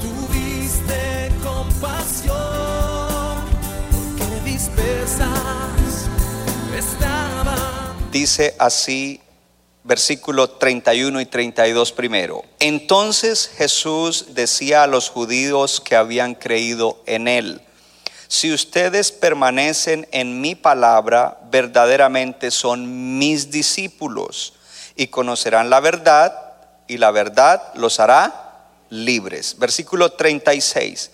tuviste compasión, porque dispersas estaban. Dice así versículo 31 y 32 primero. Entonces Jesús decía a los judíos que habían creído en él, si ustedes permanecen en mi palabra, verdaderamente son mis discípulos y conocerán la verdad y la verdad los hará libres. Versículo 36.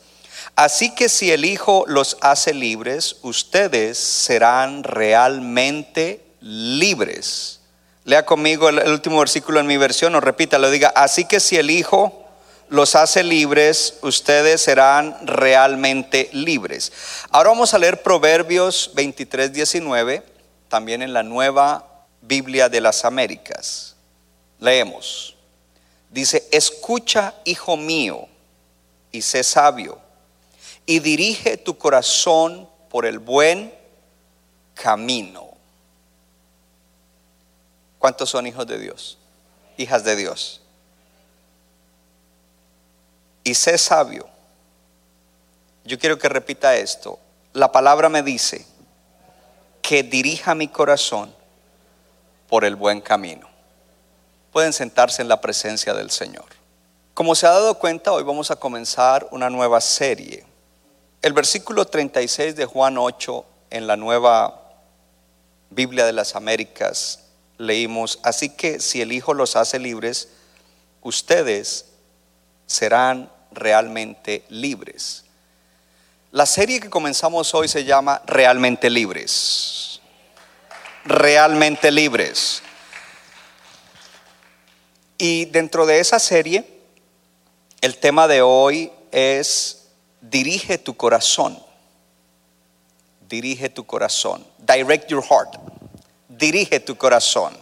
Así que si el Hijo los hace libres, ustedes serán realmente libres. Lea conmigo el, último versículo en mi versión, o repítalo, diga, así que si el Hijo los hace libres, ustedes serán realmente libres. Ahora vamos a leer Proverbios 23, 19, también en la nueva Biblia de las Américas. Leemos. Dice, escucha, hijo mío, y sé sabio, y dirige tu corazón por el buen camino. ¿Cuántos son hijos de Dios? Hijas de Dios. Y sé sabio. Yo quiero que repita esto. La palabra me dice que dirija mi corazón por el buen camino. Pueden sentarse en la presencia del Señor. Como se ha dado cuenta, hoy vamos a comenzar una nueva serie. El versículo 36 de Juan 8 en la nueva Biblia de las Américas leímos, así que si el Hijo los hace libres, ustedes serán realmente libres. La serie que comenzamos hoy se llama Realmente Libres. Realmente Libres. Y dentro de esa serie, el tema de hoy es dirige tu corazón. Dirige tu corazón. Direct your heart. Dirige tu corazón.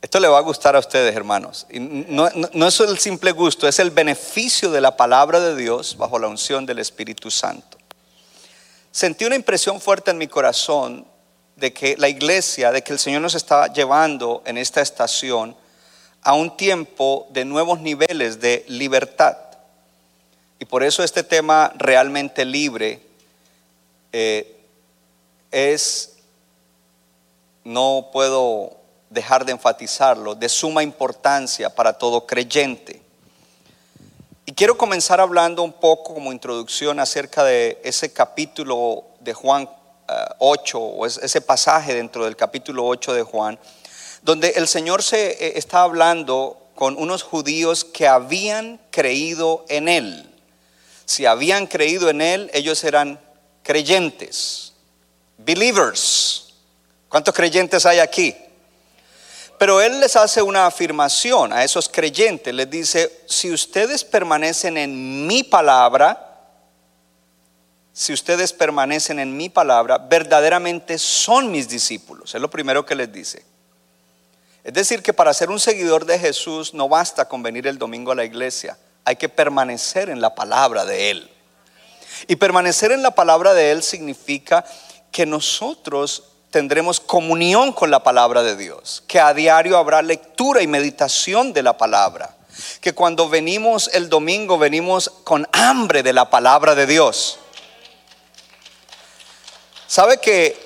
Esto le va a gustar a ustedes, hermanos. No es el simple gusto, es el beneficio de la palabra de Dios bajo la unción del Espíritu Santo. Sentí una impresión fuerte en mi corazón de que la iglesia, de que el Señor nos está llevando en esta estación a un tiempo de nuevos niveles de libertad. Y por eso este tema realmente libre eh, es, no puedo dejar de enfatizarlo, de suma importancia para todo creyente. Y quiero comenzar hablando un poco como introducción acerca de ese capítulo de Juan 8, o ese pasaje dentro del capítulo 8 de Juan, donde el Señor se eh, está hablando con unos judíos que habían creído en Él. Si habían creído en Él, ellos eran creyentes, believers. ¿Cuántos creyentes hay aquí? Pero Él les hace una afirmación a esos creyentes. Les dice, si ustedes permanecen en mi palabra, si ustedes permanecen en mi palabra, verdaderamente son mis discípulos. Es lo primero que les dice. Es decir, que para ser un seguidor de Jesús no basta con venir el domingo a la iglesia, hay que permanecer en la palabra de Él. Y permanecer en la palabra de Él significa que nosotros tendremos comunión con la palabra de Dios, que a diario habrá lectura y meditación de la palabra, que cuando venimos el domingo venimos con hambre de la palabra de Dios. ¿Sabe que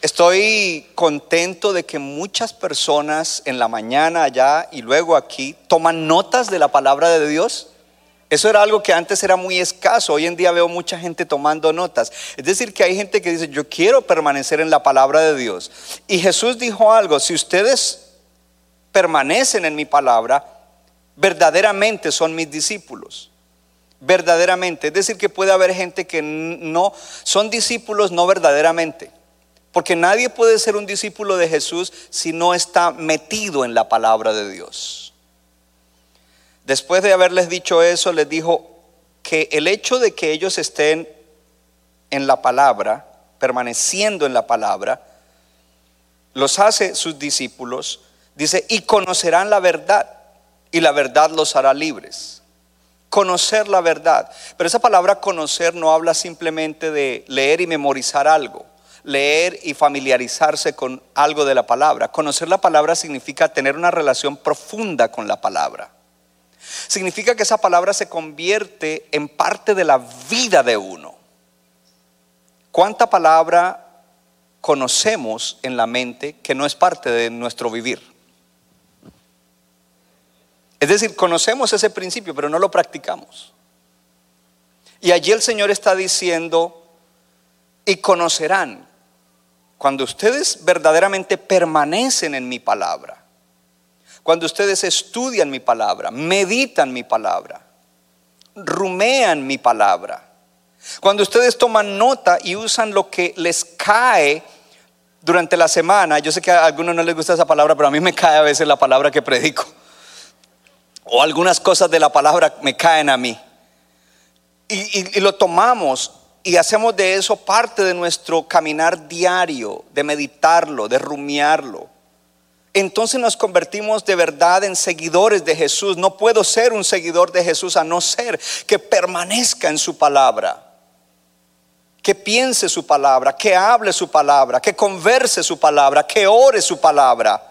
estoy contento de que muchas personas en la mañana allá y luego aquí toman notas de la palabra de Dios? Eso era algo que antes era muy escaso. Hoy en día veo mucha gente tomando notas. Es decir, que hay gente que dice, yo quiero permanecer en la palabra de Dios. Y Jesús dijo algo, si ustedes permanecen en mi palabra, verdaderamente son mis discípulos. Verdaderamente. Es decir, que puede haber gente que no son discípulos no verdaderamente. Porque nadie puede ser un discípulo de Jesús si no está metido en la palabra de Dios. Después de haberles dicho eso, les dijo que el hecho de que ellos estén en la palabra, permaneciendo en la palabra, los hace sus discípulos, dice, y conocerán la verdad, y la verdad los hará libres. Conocer la verdad. Pero esa palabra conocer no habla simplemente de leer y memorizar algo, leer y familiarizarse con algo de la palabra. Conocer la palabra significa tener una relación profunda con la palabra. Significa que esa palabra se convierte en parte de la vida de uno. ¿Cuánta palabra conocemos en la mente que no es parte de nuestro vivir? Es decir, conocemos ese principio, pero no lo practicamos. Y allí el Señor está diciendo, y conocerán, cuando ustedes verdaderamente permanecen en mi palabra, cuando ustedes estudian mi palabra, meditan mi palabra, rumean mi palabra, cuando ustedes toman nota y usan lo que les cae durante la semana, yo sé que a algunos no les gusta esa palabra, pero a mí me cae a veces la palabra que predico. O algunas cosas de la palabra me caen a mí. Y, y lo tomamos y hacemos de eso parte de nuestro caminar diario, de meditarlo, de rumiarlo. Entonces nos convertimos de verdad en seguidores de Jesús. No puedo ser un seguidor de Jesús a no ser que permanezca en su palabra que piense su palabra, que hable su palabra, que converse su palabra, que ore su palabra,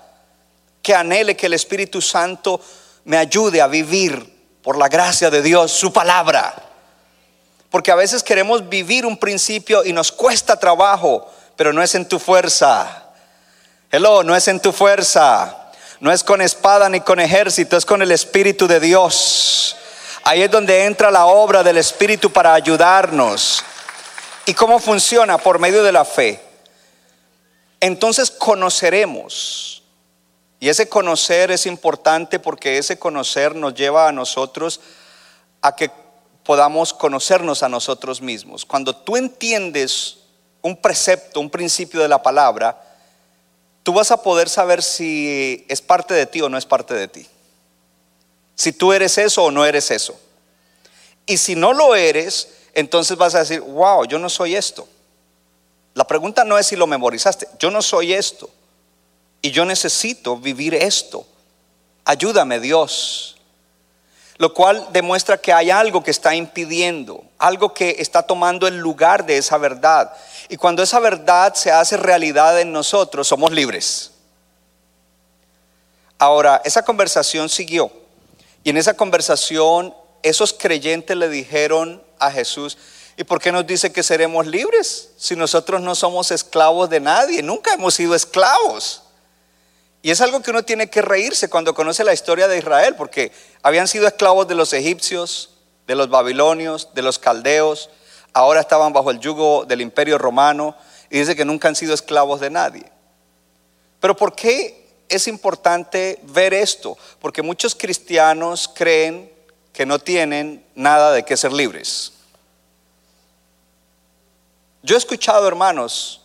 que anhele que el Espíritu Santo me ayude a vivir por la gracia de Dios su palabra. Porque a veces queremos vivir un principio y nos cuesta trabajo, pero no es en tu fuerza. Hello, no es en tu fuerza. No es con espada ni con ejército, es con el Espíritu de Dios. Ahí es donde entra la obra del Espíritu para ayudarnos. ¿Y cómo funciona? Por medio de la fe. Entonces conoceremos. Y ese conocer es importante porque ese conocer nos lleva a nosotros a que podamos conocernos a nosotros mismos. Cuando tú entiendes un precepto, un principio de la palabra, tú vas a poder saber si es parte de ti o no es parte de ti. Si tú eres eso o no eres eso. Y si no lo eres, entonces vas a decir, wow, yo no soy esto. La pregunta no es si lo memorizaste, yo no soy esto. Y yo necesito vivir esto. Ayúdame Dios. Lo cual demuestra que hay algo que está impidiendo, algo que está tomando el lugar de esa verdad. Y cuando esa verdad se hace realidad en nosotros, somos libres. Ahora, esa conversación siguió. Y en esa conversación esos creyentes le dijeron a Jesús, ¿y por qué nos dice que seremos libres si nosotros no somos esclavos de nadie? Nunca hemos sido esclavos. Y es algo que uno tiene que reírse cuando conoce la historia de Israel, porque habían sido esclavos de los egipcios, de los babilonios, de los caldeos, ahora estaban bajo el yugo del imperio romano y dice que nunca han sido esclavos de nadie. Pero ¿por qué es importante ver esto? Porque muchos cristianos creen que no tienen nada de qué ser libres. Yo he escuchado, hermanos,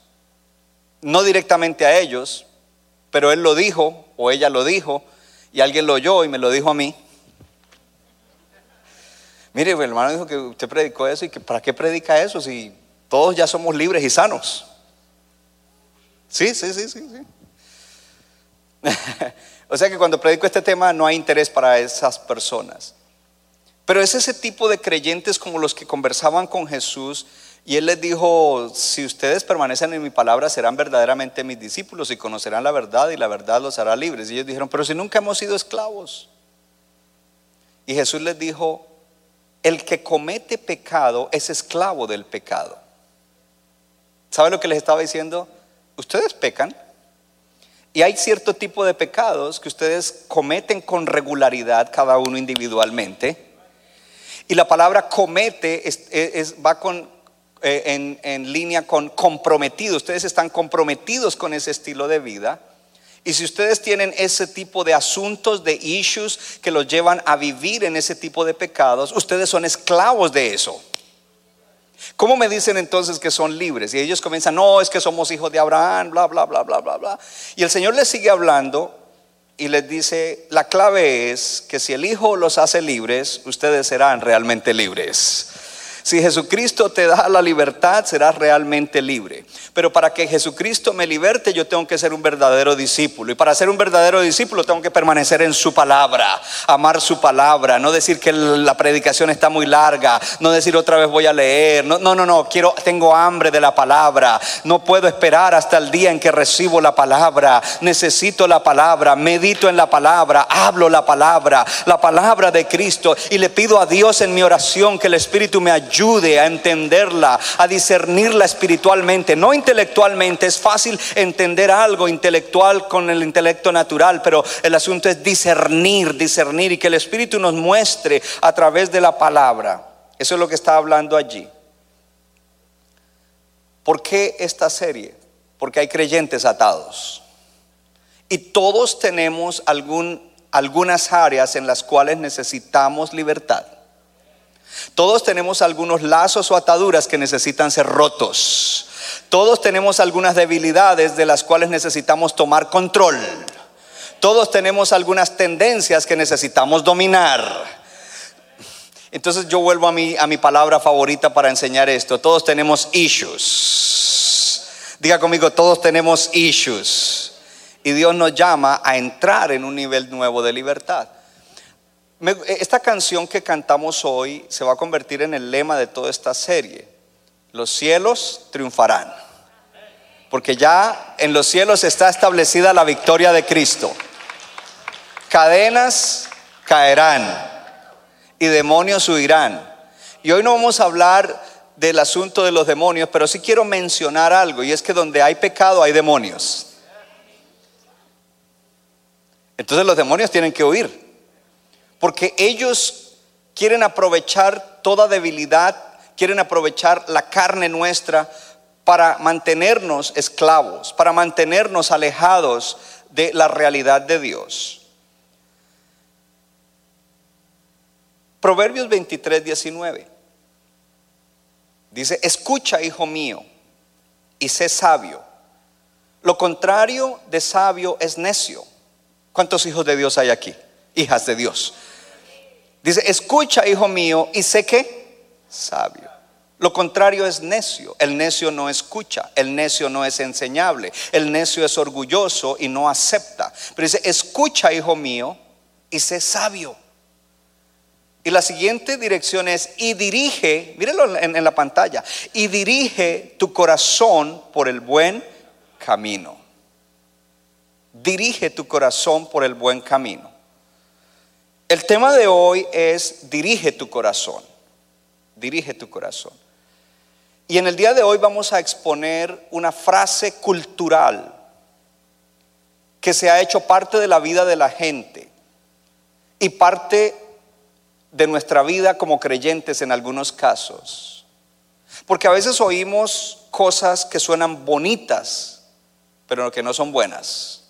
no directamente a ellos, pero él lo dijo o ella lo dijo y alguien lo oyó y me lo dijo a mí. Mire, el hermano dijo que usted predicó eso y que para qué predica eso si todos ya somos libres y sanos. Sí, sí, sí, sí, sí. o sea que cuando predico este tema no hay interés para esas personas. Pero es ese tipo de creyentes como los que conversaban con Jesús y él les dijo, si ustedes permanecen en mi palabra serán verdaderamente mis discípulos y conocerán la verdad y la verdad los hará libres. Y ellos dijeron, pero si nunca hemos sido esclavos. Y Jesús les dijo, el que comete pecado es esclavo del pecado. ¿Sabe lo que les estaba diciendo? Ustedes pecan. Y hay cierto tipo de pecados que ustedes cometen con regularidad cada uno individualmente y la palabra comete es, va con, eh, en, en línea con comprometido. Ustedes están comprometidos con ese estilo de vida. Y si ustedes tienen ese tipo de asuntos, de issues que los llevan a vivir en ese tipo de pecados, ustedes son esclavos de eso. ¿Cómo me dicen entonces que son libres? Y ellos comienzan, no, es que somos hijos de Abraham, bla, bla, bla, bla, bla, bla. Y el Señor les sigue hablando y les dice, la clave es que si el Hijo los hace libres, ustedes serán realmente libres. Si Jesucristo te da la libertad, serás realmente libre. Pero para que Jesucristo me liberte, yo tengo que ser un verdadero discípulo. Y para ser un verdadero discípulo, tengo que permanecer en su palabra, amar su palabra, no decir que la predicación está muy larga, no decir otra vez voy a leer. No, no, no, no. quiero, tengo hambre de la palabra. No puedo esperar hasta el día en que recibo la palabra. Necesito la palabra, medito en la palabra, hablo la palabra, la palabra de Cristo. Y le pido a Dios en mi oración que el Espíritu me ayude ayude a entenderla, a discernirla espiritualmente, no intelectualmente. Es fácil entender algo intelectual con el intelecto natural, pero el asunto es discernir, discernir y que el Espíritu nos muestre a través de la palabra. Eso es lo que está hablando allí. ¿Por qué esta serie? Porque hay creyentes atados. Y todos tenemos algún, algunas áreas en las cuales necesitamos libertad. Todos tenemos algunos lazos o ataduras que necesitan ser rotos. Todos tenemos algunas debilidades de las cuales necesitamos tomar control. Todos tenemos algunas tendencias que necesitamos dominar. Entonces yo vuelvo a mi, a mi palabra favorita para enseñar esto. Todos tenemos issues. Diga conmigo, todos tenemos issues. Y Dios nos llama a entrar en un nivel nuevo de libertad esta canción que cantamos hoy se va a convertir en el lema de toda esta serie. Los cielos triunfarán. Porque ya en los cielos está establecida la victoria de Cristo. Cadenas caerán y demonios huirán. Y hoy no vamos a hablar del asunto de los demonios, pero sí quiero mencionar algo, y es que donde hay pecado hay demonios. Entonces los demonios tienen que huir. Porque ellos quieren aprovechar toda debilidad, quieren aprovechar la carne nuestra para mantenernos esclavos, para mantenernos alejados de la realidad de Dios. Proverbios 23, 19. Dice, escucha, hijo mío, y sé sabio. Lo contrario de sabio es necio. ¿Cuántos hijos de Dios hay aquí? Hijas de Dios. Dice, escucha, hijo mío, y sé que sabio. Lo contrario es necio. El necio no escucha, el necio no es enseñable, el necio es orgulloso y no acepta. Pero dice, escucha, hijo mío, y sé sabio. Y la siguiente dirección es, y dirige, mírenlo en, en la pantalla, y dirige tu corazón por el buen camino. Dirige tu corazón por el buen camino. El tema de hoy es dirige tu corazón, dirige tu corazón. Y en el día de hoy vamos a exponer una frase cultural que se ha hecho parte de la vida de la gente y parte de nuestra vida como creyentes en algunos casos. Porque a veces oímos cosas que suenan bonitas, pero que no son buenas.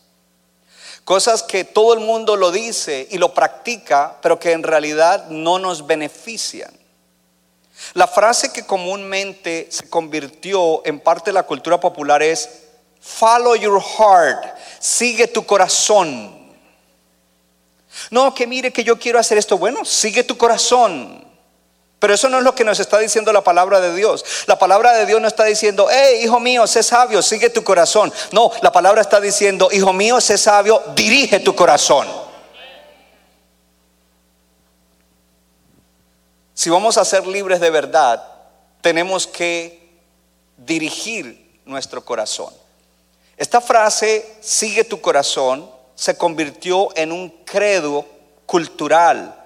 Cosas que todo el mundo lo dice y lo practica, pero que en realidad no nos benefician. La frase que comúnmente se convirtió en parte de la cultura popular es, follow your heart, sigue tu corazón. No, que mire que yo quiero hacer esto. Bueno, sigue tu corazón. Pero eso no es lo que nos está diciendo la palabra de Dios. La palabra de Dios no está diciendo, hey, hijo mío, sé sabio, sigue tu corazón. No, la palabra está diciendo, hijo mío, sé sabio, dirige tu corazón. Si vamos a ser libres de verdad, tenemos que dirigir nuestro corazón. Esta frase, sigue tu corazón, se convirtió en un credo cultural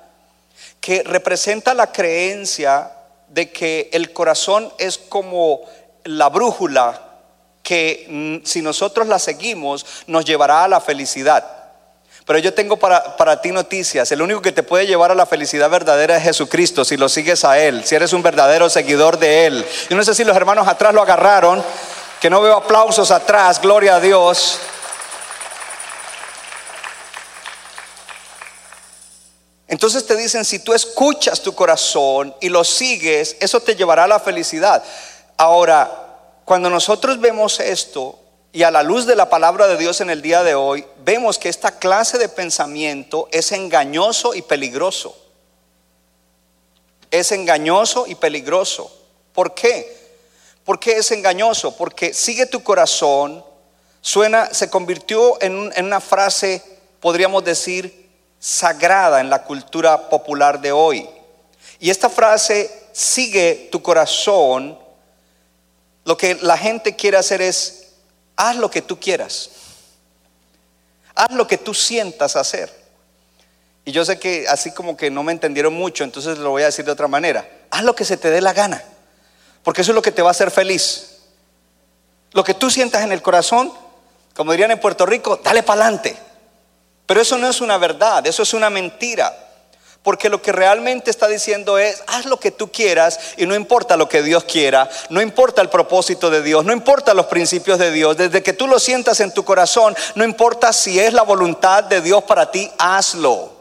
que representa la creencia de que el corazón es como la brújula que mm, si nosotros la seguimos nos llevará a la felicidad. Pero yo tengo para, para, ti noticias. El único que te puede llevar a la felicidad verdadera es Jesucristo, si lo sigues a Él, si eres un verdadero seguidor de Él. Yo no sé si los hermanos atrás lo agarraron, que no veo aplausos atrás, gloria a Dios. Entonces te dicen, si tú escuchas tu corazón y lo sigues, eso te llevará a la felicidad. Ahora, cuando nosotros vemos esto, y a la luz de la palabra de Dios en el día de hoy, vemos que esta clase de pensamiento es engañoso y peligroso. Es engañoso y peligroso. ¿Por qué? ¿Por qué es engañoso? Porque sigue tu corazón, suena, se convirtió en, en una frase, podríamos decir, sagrada en la cultura popular de hoy. Y esta frase, sigue tu corazón, lo que la gente quiere hacer es, haz lo que tú quieras. Haz lo que tú sientas hacer. Y yo sé que así como que no me entendieron mucho, entonces lo voy a decir de otra manera. Haz lo que se te dé la gana, porque eso es lo que te va a hacer feliz. Lo que tú sientas en el corazón, como dirían en Puerto Rico, dale para adelante. Pero eso no es una verdad, eso es una mentira. Porque lo que realmente está diciendo es, haz lo que tú quieras y no importa lo que Dios quiera, no importa el propósito de Dios, no importa los principios de Dios, desde que tú lo sientas en tu corazón, no importa si es la voluntad de Dios para ti, hazlo.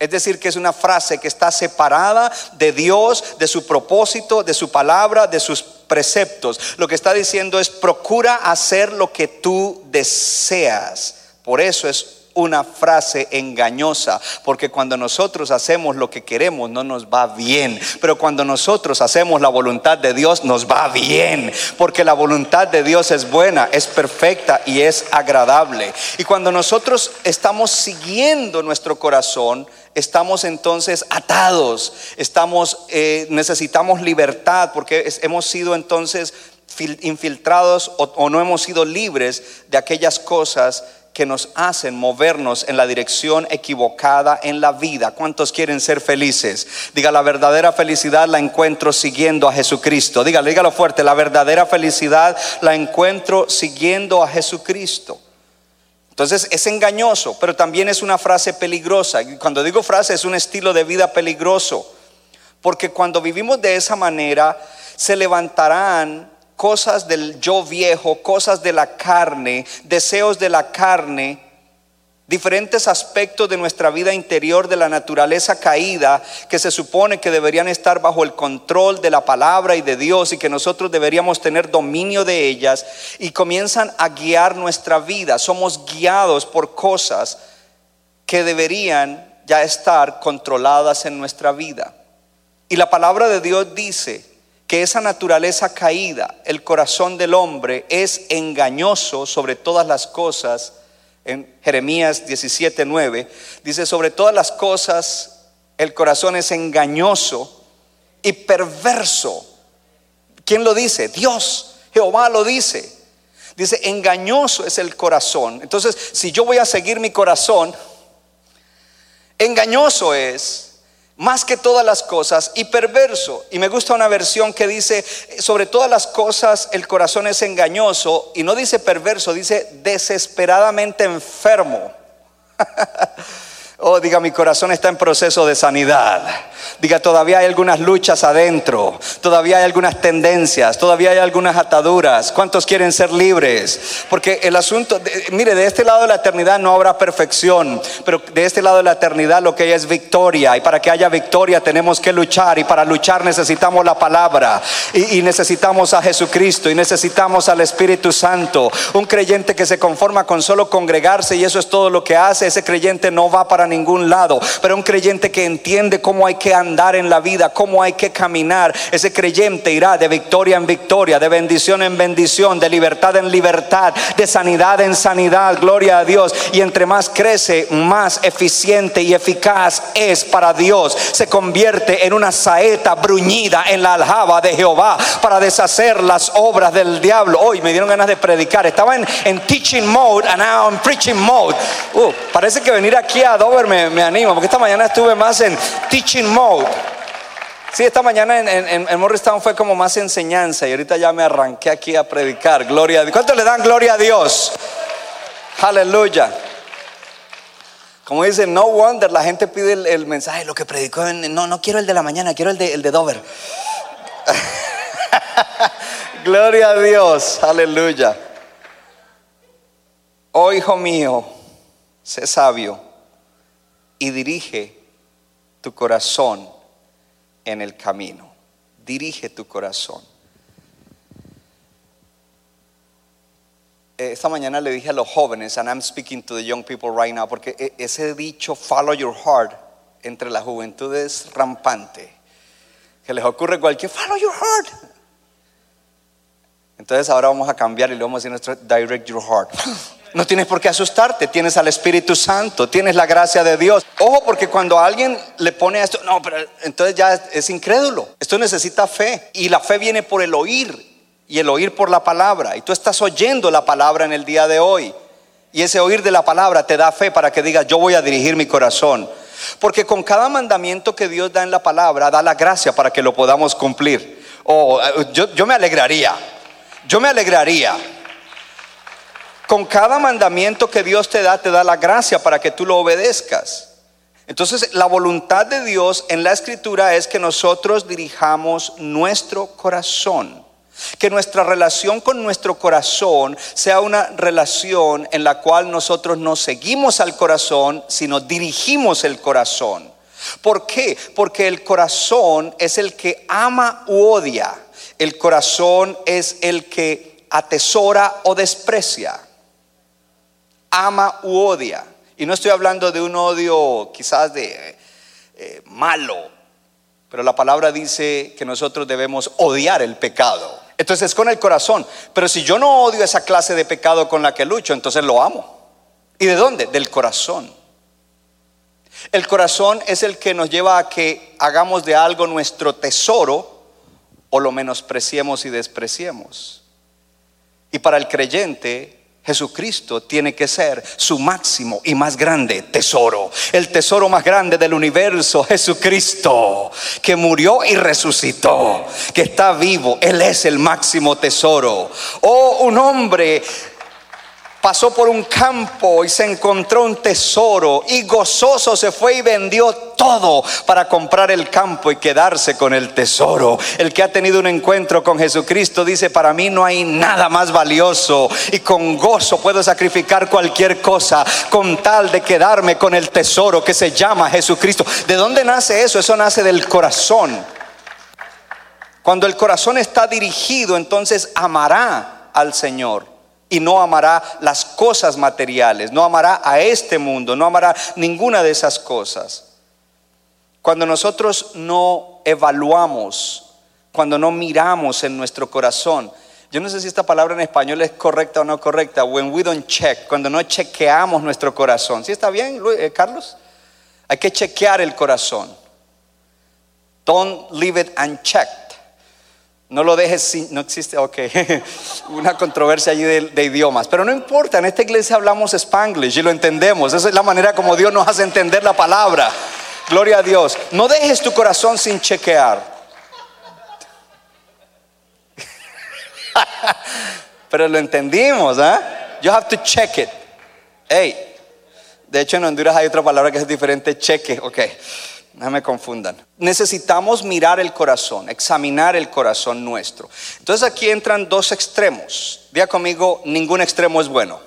Es decir, que es una frase que está separada de Dios, de su propósito, de su palabra, de sus preceptos. Lo que está diciendo es, procura hacer lo que tú deseas. Por eso es una frase engañosa, porque cuando nosotros hacemos lo que queremos no nos va bien, pero cuando nosotros hacemos la voluntad de Dios nos va bien, porque la voluntad de Dios es buena, es perfecta y es agradable. Y cuando nosotros estamos siguiendo nuestro corazón, estamos entonces atados, estamos, eh, necesitamos libertad, porque hemos sido entonces fil- infiltrados o, o no hemos sido libres de aquellas cosas que nos hacen movernos en la dirección equivocada en la vida. ¿Cuántos quieren ser felices? Diga, la verdadera felicidad la encuentro siguiendo a Jesucristo. Dígalo, dígalo fuerte, la verdadera felicidad la encuentro siguiendo a Jesucristo. Entonces es engañoso, pero también es una frase peligrosa. Cuando digo frase es un estilo de vida peligroso, porque cuando vivimos de esa manera se levantarán cosas del yo viejo, cosas de la carne, deseos de la carne, diferentes aspectos de nuestra vida interior de la naturaleza caída que se supone que deberían estar bajo el control de la palabra y de Dios y que nosotros deberíamos tener dominio de ellas y comienzan a guiar nuestra vida. Somos guiados por cosas que deberían ya estar controladas en nuestra vida. Y la palabra de Dios dice que esa naturaleza caída, el corazón del hombre, es engañoso sobre todas las cosas. En Jeremías 17:9 dice, sobre todas las cosas el corazón es engañoso y perverso. ¿Quién lo dice? Dios, Jehová lo dice. Dice, engañoso es el corazón. Entonces, si yo voy a seguir mi corazón, engañoso es más que todas las cosas y perverso. Y me gusta una versión que dice, sobre todas las cosas el corazón es engañoso y no dice perverso, dice desesperadamente enfermo. Oh, diga, mi corazón está en proceso de sanidad. Diga, todavía hay algunas luchas adentro, todavía hay algunas tendencias, todavía hay algunas ataduras. ¿Cuántos quieren ser libres? Porque el asunto, de- mire, de este lado de la eternidad no habrá perfección, pero de este lado de la eternidad lo que hay es victoria. Y para que haya victoria tenemos que luchar y para luchar necesitamos la palabra y, y necesitamos a Jesucristo y necesitamos al Espíritu Santo. Un creyente que se conforma con solo congregarse y eso es todo lo que hace, ese creyente no va para ningún lado. Pero un creyente que entiende cómo hay que andar en la vida, cómo hay que caminar, ese creyente irá de victoria en victoria, de bendición en bendición, de libertad en libertad, de sanidad en sanidad, gloria a Dios. Y entre más crece, más eficiente y eficaz es para Dios. Se convierte en una saeta bruñida en la aljaba de Jehová para deshacer las obras del diablo. Hoy me dieron ganas de predicar. Estaba en, en teaching mode and now I'm preaching mode. Uh, parece que venir aquí a Me, me anima, porque esta mañana estuve más en teaching mode. Sí, esta mañana en, Morristown fue como más enseñanza y ahorita ya me arranqué aquí a predicar. Gloria Dios. ¿Cuánto le dan gloria a Dios? Aleluya. Como dice, no wonder, la gente pide el, el mensaje, lo que predicó en, no, no quiero el de la mañana, quiero el de, el de Dover. Gloria a Dios, aleluya. Oh hijo mío, sé sabio y dirige tu corazón en el camino. Dirige tu corazón. Eh, Esta mañana le dije a los jóvenes, and I'm speaking to the young people right now, porque e- ese dicho follow your heart entre la juventud es rampante. Que les ocurre cualquier follow your heart. Entonces ahora vamos a cambiar y le vamos a decir nuestro direct your heart. No tienes por qué asustarte, tienes al Espíritu Santo, tienes la gracia de Dios. Ojo, porque cuando alguien le pone a esto, no, pero entonces ya es, es incrédulo. Esto necesita fe y la fe viene por el oír y el oír por la palabra. Y tú estás oyendo la palabra en el día de hoy. Y ese oír de la palabra te da fe para que digas, yo voy a dirigir mi corazón. Porque con cada mandamiento que Dios da en la palabra, da la gracia para que lo podamos cumplir. Oh, yo, yo me alegraría, yo me alegraría. Con cada mandamiento que Dios te da, te da la gracia para que tú lo obedezcas. Entonces, la voluntad de Dios en la escritura es que nosotros dirijamos nuestro corazón. Que nuestra relación con nuestro corazón sea una relación en la cual nosotros no seguimos al corazón, sino dirigimos el corazón. ¿Por qué? Porque el corazón es el que ama u odia. El corazón es el que atesora o desprecia. Ama u odia. Y no estoy hablando de un odio quizás de eh, malo, pero la palabra dice que nosotros debemos odiar el pecado. Entonces es con el corazón. Pero si yo no odio esa clase de pecado con la que lucho, entonces lo amo. ¿Y de dónde? Del corazón. El corazón es el que nos lleva a que hagamos de algo nuestro tesoro o lo menospreciemos y despreciemos. Y para el creyente, Jesucristo tiene que ser su máximo y más grande tesoro. El tesoro más grande del universo, Jesucristo, que murió y resucitó, que está vivo. Él es el máximo tesoro. Oh, un hombre pasó por un campo y se encontró un tesoro y gozoso se fue y vendió todo para comprar el campo y quedarse con el tesoro. El que ha tenido un encuentro con Jesucristo dice, para mí no hay nada más valioso y con gozo puedo sacrificar cualquier cosa con tal de quedarme con el tesoro que se llama Jesucristo. ¿De dónde nace eso? Eso nace del corazón. Cuando el corazón está dirigido, entonces amará al Señor y no amará las cosas materiales, no amará a este mundo, no amará ninguna de esas cosas. Cuando nosotros no evaluamos, cuando no miramos en nuestro corazón, yo no sé si esta palabra en español es correcta o no correcta, when we don't check, cuando no chequeamos nuestro corazón. ¿Sí está bien, eh, Carlos? Hay que chequear el corazón. Don't leave it unchecked. No lo dejes sin, no existe, ok, una controversia allí de, idiomas, pero no importa, en esta iglesia hablamos spanglish y lo entendemos, esa es la manera como Dios nos hace entender la palabra, gloria a Dios, no dejes tu corazón sin chequear, pero lo entendimos, ¿ah? You have to check it, hey, de hecho en Honduras hay otra palabra que es diferente, cheque, ok. No me confundan. Necesitamos mirar el corazón, examinar el corazón nuestro. Entonces aquí entran dos extremos. Diga conmigo, ningún extremo es bueno.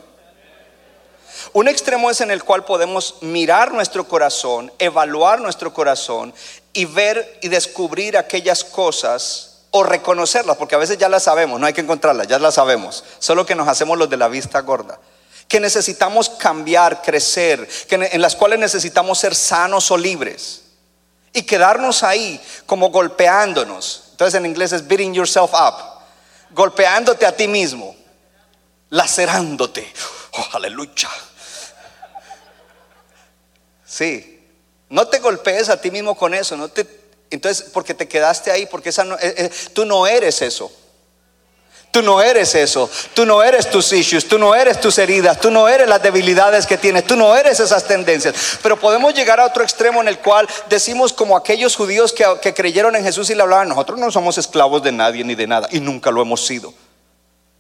Un extremo es en el cual podemos mirar nuestro corazón, evaluar nuestro corazón y ver y descubrir aquellas cosas o reconocerlas, porque a veces ya las sabemos, no hay que encontrarlas, ya las sabemos, solo que nos hacemos los de la vista gorda. Que necesitamos cambiar, crecer, que en las cuales necesitamos ser sanos o libres y quedarnos ahí como golpeándonos. Entonces en inglés es beating yourself up, golpeándote a ti mismo, lacerándote. Oh, aleluya. Sí, no te golpees a ti mismo con eso, no te, entonces porque te quedaste ahí, porque esa eh, eh, tú no eres eso. Tú no eres eso, tú no eres tus issues, tú no eres tus heridas, tú no eres las debilidades que tienes, tú no eres esas tendencias. Pero podemos llegar a otro extremo en el cual decimos como aquellos judíos que, que creyeron en Jesús y le hablaban, nosotros no somos esclavos de nadie ni de nada y nunca lo hemos sido.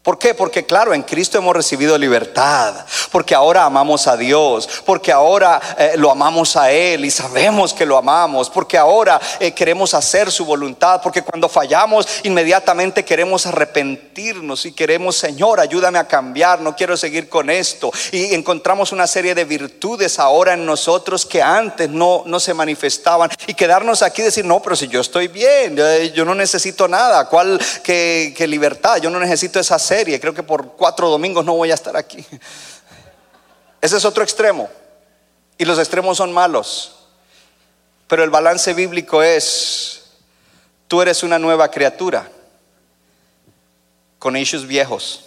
¿Por qué? Porque claro, en Cristo hemos recibido libertad, porque ahora amamos a Dios, porque ahora eh, lo amamos a Él y sabemos que lo amamos, porque ahora eh, queremos hacer su voluntad, porque cuando fallamos inmediatamente queremos arrepentirnos y queremos, Señor, ayúdame a cambiar, no quiero seguir con esto. Y encontramos una serie de virtudes ahora en nosotros que antes no, no se manifestaban y quedarnos aquí y decir, no, pero si yo estoy bien, eh, yo no necesito nada, ¿cuál que, que libertad? Yo no necesito esas serie, creo que por cuatro domingos no voy a estar aquí. Ese es otro extremo. Y los extremos son malos. Pero el balance bíblico es, tú eres una nueva criatura con issues viejos.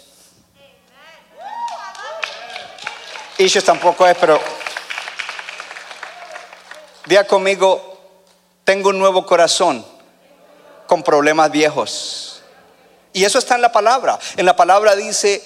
Issues tampoco es, pero diga conmigo, tengo un nuevo corazón con problemas viejos. Y eso está en la palabra. En la palabra dice,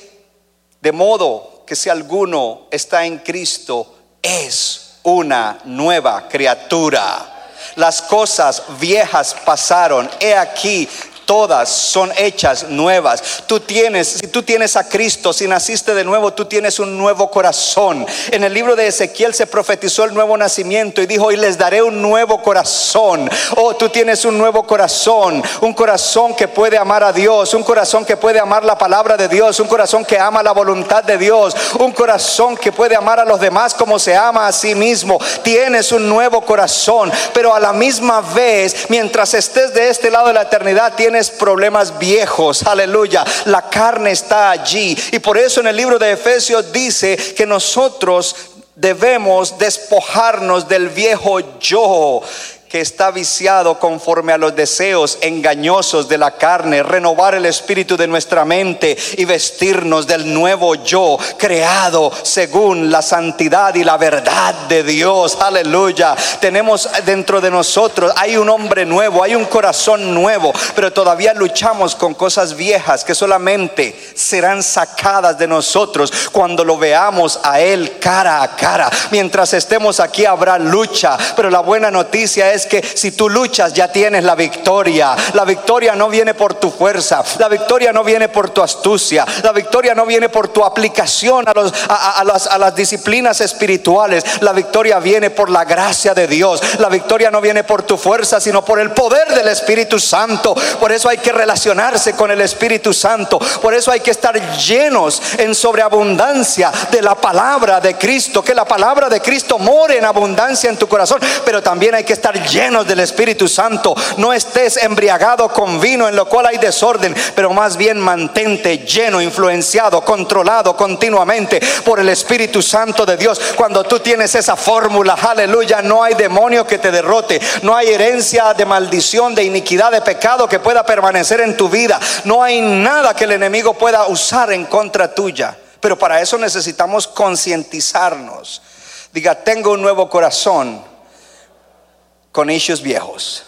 de modo que si alguno está en Cristo, es una nueva criatura. Las cosas viejas pasaron. He aquí, todas son hechas nuevas. Tú tienes, si tú tienes a Cristo, si naciste de nuevo, tú tienes un nuevo corazón. En el libro de Ezequiel se profetizó el nuevo nacimiento y dijo, y les daré un nuevo corazón. Oh, tú tienes un nuevo corazón, un corazón que puede amar a Dios, un corazón que puede amar la palabra de Dios, un corazón que ama la voluntad de Dios, un corazón que puede amar a los demás como se ama a sí mismo. Tienes un nuevo corazón, pero a la misma vez, mientras estés de este lado de la eternidad, tienes problemas viejos, aleluya. La carne está allí. Y por eso en el libro de Efesios dice que nosotros debemos despojarnos del viejo yo que está viciado conforme a los deseos engañosos de la carne, renovar el espíritu de nuestra mente y vestirnos del nuevo yo, creado según la santidad y la verdad de Dios. Aleluya. Tenemos dentro de nosotros, hay un hombre nuevo, hay un corazón nuevo, pero todavía luchamos con cosas viejas que solamente serán sacadas de nosotros cuando lo veamos a Él cara a cara. Mientras estemos aquí habrá lucha, pero la buena noticia es es que si tú luchas ya tienes la victoria. La victoria no viene por tu fuerza, la victoria no viene por tu astucia, la victoria no viene por tu aplicación a, las, las disciplinas espirituales. La victoria viene por la gracia de Dios. La victoria no viene por tu fuerza, sino por el poder del Espíritu Santo. Por eso hay que relacionarse con el Espíritu Santo. Por eso hay que estar llenos en sobreabundancia de la palabra de Cristo. Que la palabra de Cristo more en abundancia en tu corazón. Pero también hay que estar llenos del Espíritu Santo. No estés embriagado con vino en lo cual hay desorden, pero más bien mantente lleno, influenciado, controlado continuamente por el Espíritu Santo de Dios. Cuando tú tienes esa fórmula, aleluya, no hay demonio que te derrote, no hay herencia de maldición, de iniquidad, de pecado que pueda permanecer en tu vida. No hay nada que el enemigo pueda usar en contra tuya. Pero para eso necesitamos concientizarnos. Diga, tengo un nuevo corazón con issues viejos.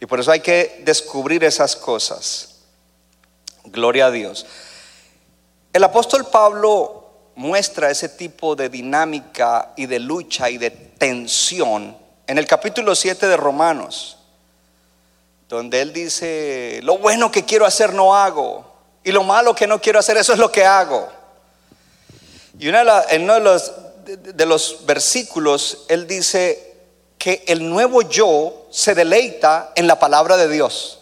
Y por eso hay que descubrir esas cosas. Gloria a Dios. El apóstol Pablo muestra ese tipo de dinámica y de lucha y de tensión en el capítulo 7 de Romanos, donde él dice, lo bueno que quiero hacer no hago, y lo malo que no quiero hacer, eso es lo que hago. Y en uno de los, de los versículos, él dice, que el nuevo yo se deleita en la palabra de Dios.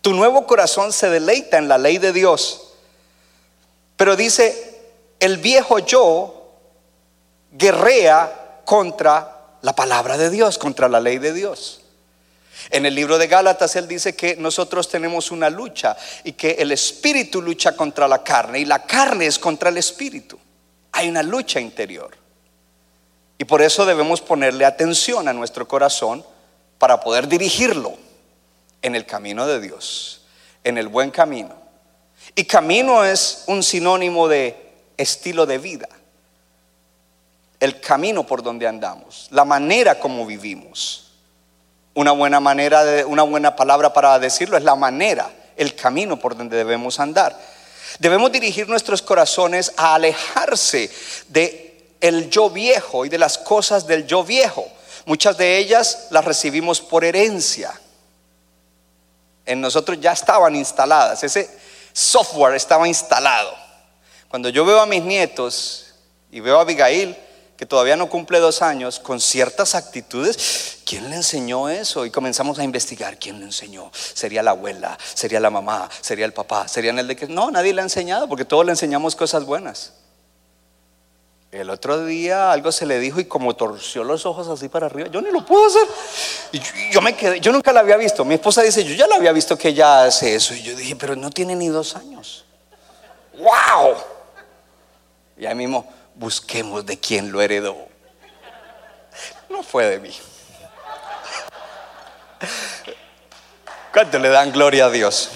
Tu nuevo corazón se deleita en la ley de Dios. Pero dice, el viejo yo guerrea contra la palabra de Dios, contra la ley de Dios. En el libro de Gálatas él dice que nosotros tenemos una lucha y que el espíritu lucha contra la carne y la carne es contra el espíritu. Hay una lucha interior. Y por eso debemos ponerle atención a nuestro corazón para poder dirigirlo en el camino de Dios, en el buen camino. Y camino es un sinónimo de estilo de vida. El camino por donde andamos, la manera como vivimos. Una buena manera de una buena palabra para decirlo es la manera, el camino por donde debemos andar. Debemos dirigir nuestros corazones a alejarse de el yo viejo y de las cosas del yo viejo. Muchas de ellas las recibimos por herencia. En nosotros ya estaban instaladas, ese software estaba instalado. Cuando yo veo a mis nietos y veo a Abigail, que todavía no cumple dos años, con ciertas actitudes, ¿quién le enseñó eso? Y comenzamos a investigar, ¿quién le enseñó? ¿Sería la abuela? ¿Sería la mamá? ¿Sería el papá? ¿Serían el de que? No, nadie le ha enseñado, porque todos le enseñamos cosas buenas. El otro día algo se le dijo y como torció los ojos así para arriba, yo ni lo puedo hacer. Y yo, me quedé, yo nunca la había visto. Mi esposa dice, yo ya la había visto que ella hace eso. Y yo dije, pero no tiene ni dos años. ¡Wow! Y ahí mismo, busquemos de quién lo heredó. No fue de mí. ¿Cuánto le dan gloria a Dios?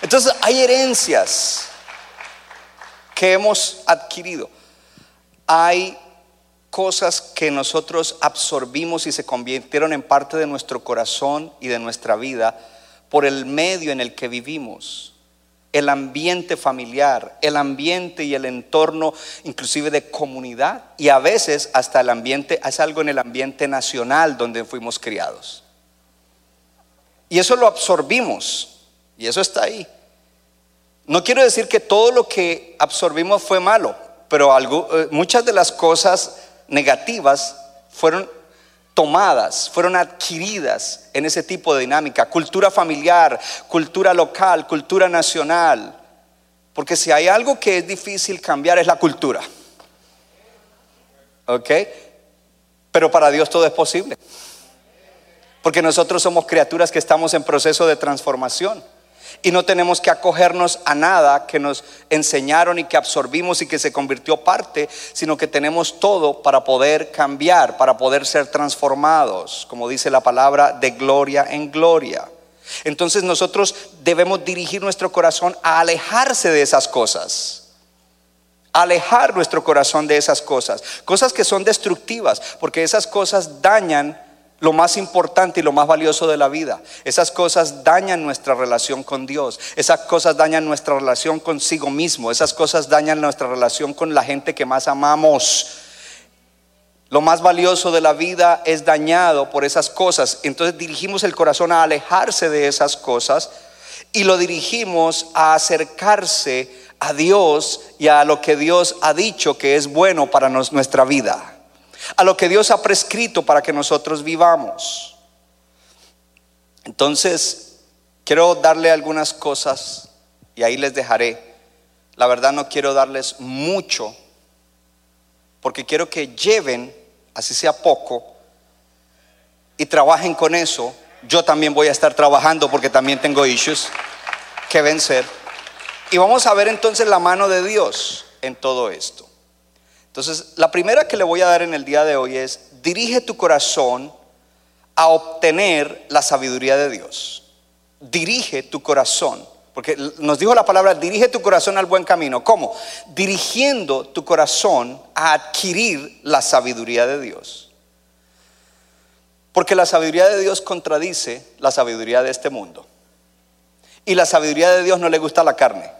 Entonces hay herencias que hemos adquirido. Hay cosas que nosotros absorbimos y se convirtieron en parte de nuestro corazón y de nuestra vida por el medio en el que vivimos el ambiente familiar, el ambiente y el entorno inclusive de comunidad y a veces hasta el ambiente, es algo en el ambiente nacional donde fuimos criados. Y eso lo absorbimos y eso está ahí. No quiero decir que todo lo que absorbimos fue malo, pero eh, muchas de las cosas negativas fueron tomadas, fueron adquiridas en ese tipo de dinámica, cultura familiar, cultura local, cultura nacional. Porque si hay algo que es difícil cambiar es la cultura. ¿Ok? Pero para Dios todo es posible. Porque nosotros somos criaturas que estamos en proceso de transformación. Y no tenemos que acogernos a nada que nos enseñaron y que absorbimos y que se convirtió parte, sino que tenemos todo para poder cambiar, para poder ser transformados, como dice la palabra, de gloria en gloria. Entonces nosotros debemos dirigir nuestro corazón a alejarse de esas cosas. Alejar nuestro corazón de esas cosas. Cosas que son destructivas, porque esas cosas dañan lo más importante y lo más valioso de la vida. Esas cosas dañan nuestra relación con Dios. Esas cosas dañan nuestra relación consigo mismo. Esas cosas dañan nuestra relación con la gente que más amamos. Lo más valioso de la vida es dañado por esas cosas. Entonces dirigimos el corazón a alejarse de esas cosas y lo dirigimos a acercarse a Dios y a lo que Dios ha dicho que es bueno para nuestra vida a lo que Dios ha prescrito para que nosotros vivamos. Entonces, quiero darle algunas cosas y ahí les dejaré. La verdad no quiero darles mucho, porque quiero que lleven, así sea poco, y trabajen con eso. Yo también voy a estar trabajando porque también tengo issues que vencer. Y vamos a ver entonces la mano de Dios en todo esto. Entonces, la primera que le voy a dar en el día de hoy es, dirige tu corazón a obtener la sabiduría de Dios. Dirige tu corazón. Porque nos dijo la palabra, dirige tu corazón al buen camino. ¿Cómo? Dirigiendo tu corazón a adquirir la sabiduría de Dios. Porque la sabiduría de Dios contradice la sabiduría de este mundo. Y la sabiduría de Dios no le gusta la carne.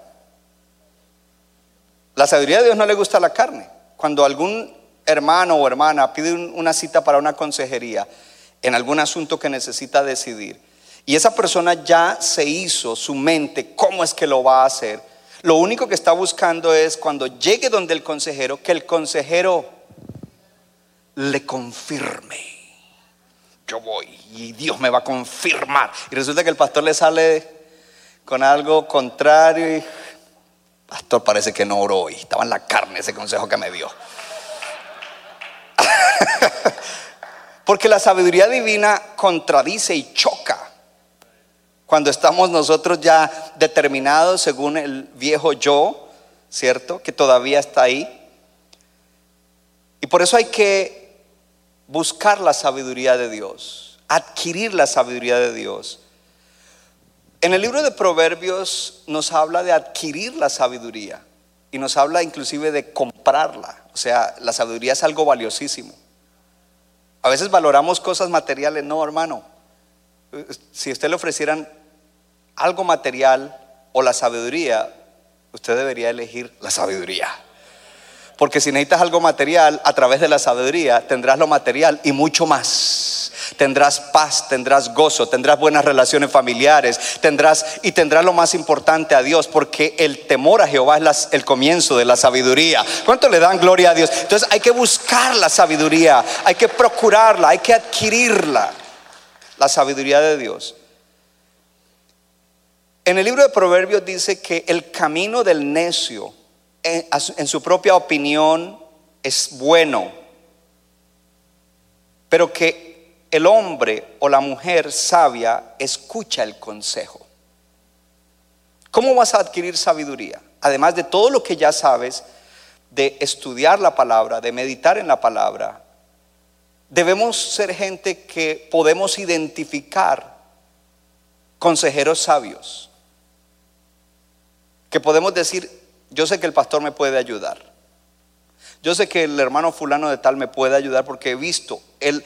La sabiduría de Dios no le gusta la carne cuando algún hermano o hermana pide una cita para una consejería en algún asunto que necesita decidir, y esa persona ya se hizo su mente cómo es que lo va a hacer, lo único que está buscando es cuando llegue donde el consejero, que el consejero le confirme. Yo voy y Dios me va a confirmar. Y resulta que el pastor le sale con algo contrario y Pastor, parece que no oró hoy. Estaba en la carne ese consejo que me dio. Porque la sabiduría divina contradice y choca cuando estamos nosotros ya determinados según el viejo yo, ¿cierto? Que todavía está ahí. Y por eso hay que buscar la sabiduría de Dios, adquirir la sabiduría de Dios. En el libro de Proverbios nos habla de adquirir la sabiduría y nos habla inclusive de comprarla. O sea, la sabiduría es algo valiosísimo. A veces valoramos cosas materiales, no hermano. Si usted le ofrecieran algo material o la sabiduría, usted debería elegir la sabiduría. Porque si necesitas algo material, a través de la sabiduría tendrás lo material y mucho más tendrás paz, tendrás gozo, tendrás buenas relaciones familiares, tendrás y tendrás lo más importante a Dios, porque el temor a Jehová es el comienzo de la sabiduría. ¿Cuánto le dan gloria a Dios? Entonces hay que buscar la sabiduría, hay que procurarla, hay que adquirirla, la sabiduría de Dios. En el libro de Proverbios dice que el camino del necio, en, en su propia opinión, es bueno, pero que el hombre o la mujer sabia escucha el consejo. ¿Cómo vas a adquirir sabiduría? Además de todo lo que ya sabes, de estudiar la palabra, de meditar en la palabra, debemos ser gente que podemos identificar consejeros sabios, que podemos decir, yo sé que el pastor me puede ayudar, yo sé que el hermano fulano de tal me puede ayudar porque he visto el,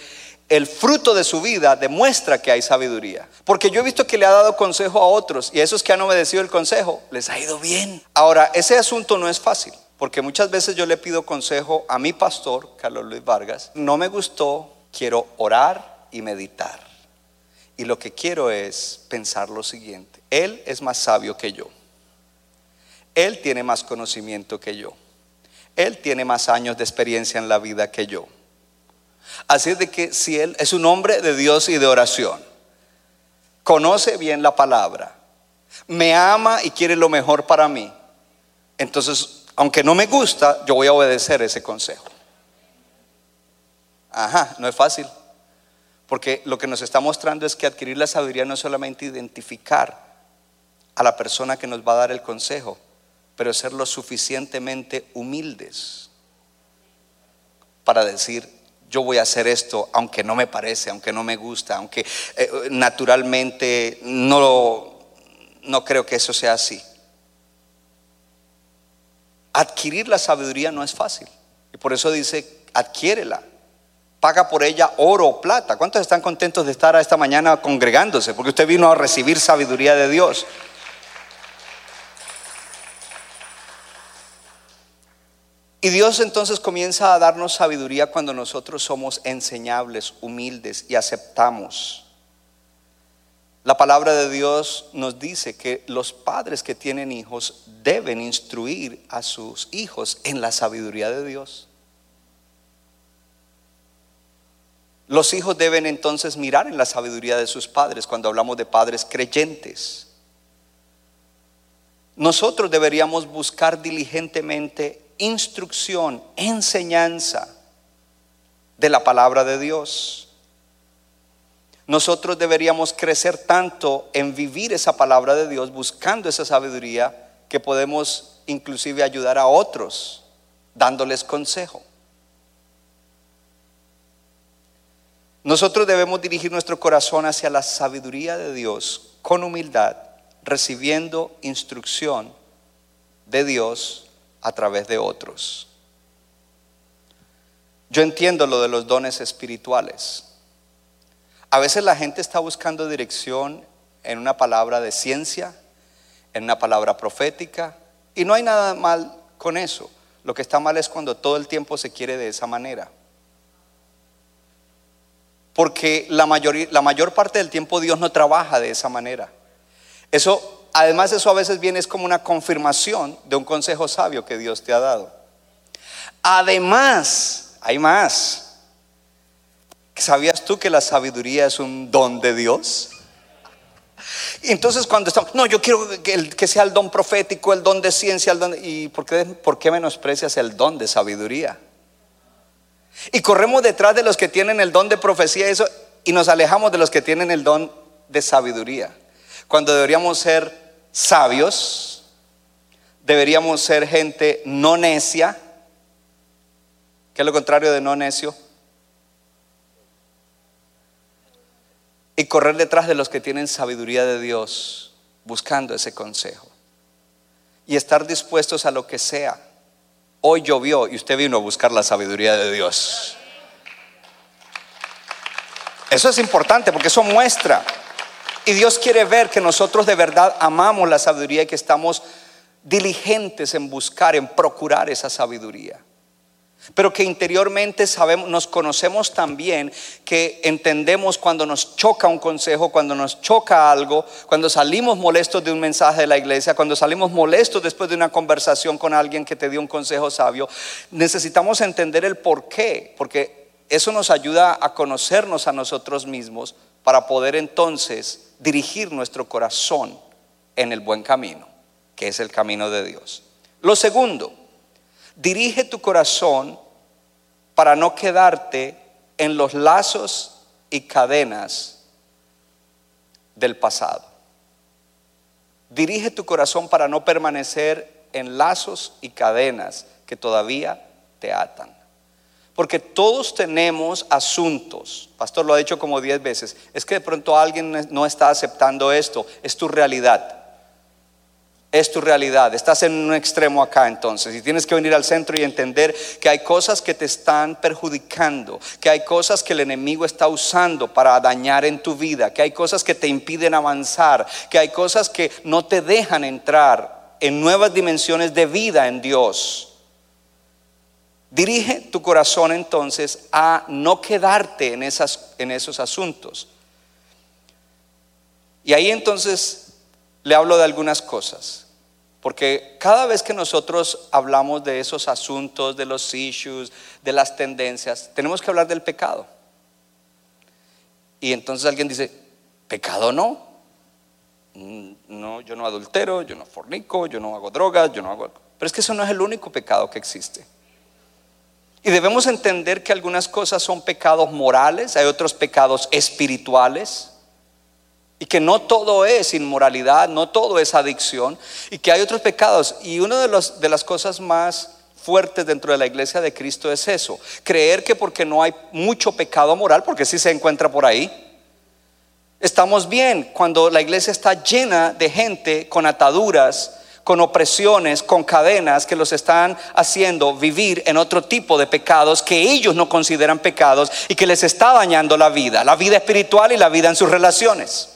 el fruto de su vida demuestra que hay sabiduría. Porque yo he visto que le ha dado consejo a otros y a esos que han obedecido el consejo les ha ido bien. Ahora, ese asunto no es fácil. Porque muchas veces yo le pido consejo a mi pastor, Carlos Luis Vargas. No me gustó, quiero orar y meditar. Y lo que quiero es pensar lo siguiente. Él es más sabio que yo. Él tiene más conocimiento que yo. Él tiene más años de experiencia en la vida que yo. Así es de que si Él es un hombre de Dios y de oración, conoce bien la palabra, me ama y quiere lo mejor para mí, entonces aunque no me gusta, yo voy a obedecer ese consejo. Ajá, no es fácil. Porque lo que nos está mostrando es que adquirir la sabiduría no es solamente identificar a la persona que nos va a dar el consejo, pero ser lo suficientemente humildes para decir, yo voy a hacer esto aunque no me parece, aunque no me gusta, aunque eh, naturalmente no, no creo que eso sea así adquirir la sabiduría no es fácil. Y por eso dice, adquiérela. Paga por ella oro o plata. ¿Cuántos están contentos de estar esta mañana congregándose? Porque usted vino a recibir sabiduría de Dios. Y Dios entonces comienza a darnos sabiduría cuando nosotros somos enseñables, humildes y aceptamos la palabra de Dios nos dice que los padres que tienen hijos deben instruir a sus hijos en la sabiduría de Dios. Los hijos deben entonces mirar en la sabiduría de sus padres cuando hablamos de padres creyentes. Nosotros deberíamos buscar diligentemente instrucción, enseñanza de la palabra de Dios nosotros deberíamos crecer tanto en vivir esa palabra de Dios, buscando esa sabiduría, que podemos inclusive ayudar a otros dándoles consejo. Nosotros debemos dirigir nuestro corazón hacia la sabiduría de Dios con humildad, recibiendo instrucción de Dios a través de otros. Yo entiendo lo de los dones espirituales. A veces la gente está buscando dirección en una palabra de ciencia, en una palabra profética, y no hay nada mal con eso. Lo que está mal es cuando todo el tiempo se quiere de esa manera. Porque la, la mayor parte del tiempo Dios no trabaja de esa manera. Eso, además eso a veces viene es como una confirmación de un consejo sabio que Dios te ha dado. Además, hay más. ¿Sabías tú que la sabiduría es un don de Dios? Entonces cuando estamos, no, yo quiero que, sea el don profético, el don de ciencia, el don ¿y por qué, por qué menosprecias el don de sabiduría? Y corremos detrás de los que tienen el don de profecía eso, y nos alejamos de los que tienen el don de sabiduría. Cuando deberíamos ser sabios, deberíamos ser gente no necia, que es lo contrario de no necio y correr detrás de los que tienen sabiduría de Dios, buscando ese consejo. Y estar dispuestos a lo que sea. Hoy llovió y usted vino a buscar la sabiduría de Dios. Eso es importante porque eso muestra. Y Dios quiere ver que nosotros de verdad amamos la sabiduría y que estamos diligentes en buscar, en procurar esa sabiduría. Pero que interiormente sabemos, nos conocemos también, que entendemos cuando nos choca un consejo, cuando nos choca algo, cuando salimos molestos de un mensaje de la iglesia, cuando salimos molestos después de una conversación con alguien que te dio un consejo sabio, necesitamos entender el por qué, porque eso nos ayuda a conocernos a nosotros mismos para poder entonces dirigir nuestro corazón en el buen camino, que es el camino de Dios. Lo segundo, dirige tu corazón para no quedarte en los lazos y cadenas del pasado. Dirige tu corazón para no permanecer en lazos y cadenas que todavía te atan. Porque todos tenemos asuntos. Pastor lo ha dicho como diez veces. Es que de pronto alguien no está aceptando esto. Es tu realidad es tu realidad. Estás en un extremo acá entonces y tienes que venir al centro y entender que hay cosas que te están perjudicando, que hay cosas que el enemigo está usando para dañar en tu vida, que hay cosas que te impiden avanzar, que hay cosas que no te dejan entrar en nuevas dimensiones de vida en Dios. Dirige tu corazón entonces a no quedarte en, esas, en esos asuntos. Y ahí entonces le hablo de algunas cosas. Porque cada vez que nosotros hablamos de esos asuntos, de los issues, de las tendencias, tenemos que hablar del pecado. Y entonces alguien dice, ¿pecado no? Mm, no, yo no adultero, yo no fornico, yo no hago drogas, yo no hago... Pero es que eso no es el único pecado que existe. Y debemos entender que algunas cosas son pecados morales, hay otros pecados espirituales. Y que no todo es inmoralidad, no todo es adicción, y que hay otros pecados. Y una de, de las cosas más fuertes dentro de la iglesia de Cristo es eso, creer que porque no hay mucho pecado moral, porque sí se encuentra por ahí, estamos bien cuando la iglesia está llena de gente con ataduras, con opresiones, con cadenas que los están haciendo vivir en otro tipo de pecados que ellos no consideran pecados y que les está dañando la vida, la vida espiritual y la vida en sus relaciones.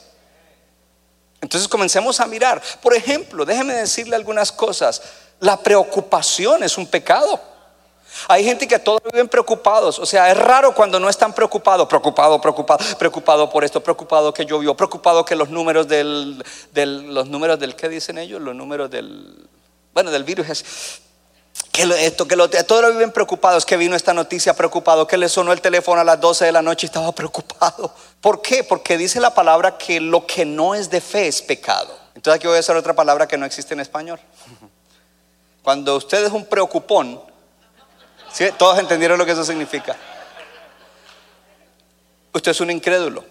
Entonces comencemos a mirar. Por ejemplo, déjeme decirle algunas cosas. La preocupación es un pecado. Hay gente que todos viven preocupados. O sea, es raro cuando no están preocupados. Preocupado, preocupado, preocupado por esto, preocupado que llovió, preocupado que los números del, del los números del, ¿qué dicen ellos? Los números del, bueno, del virus es que esto, que todos viven preocupados, que vino esta noticia preocupado, que le sonó el teléfono a las 12 de la noche y estaba preocupado. ¿Por qué? Porque dice la palabra que lo que no es de fe es pecado. Entonces aquí voy a hacer otra palabra que no existe en español. Cuando usted es un preocupón, ¿sí? todos entendieron lo que eso significa. Usted es un incrédulo.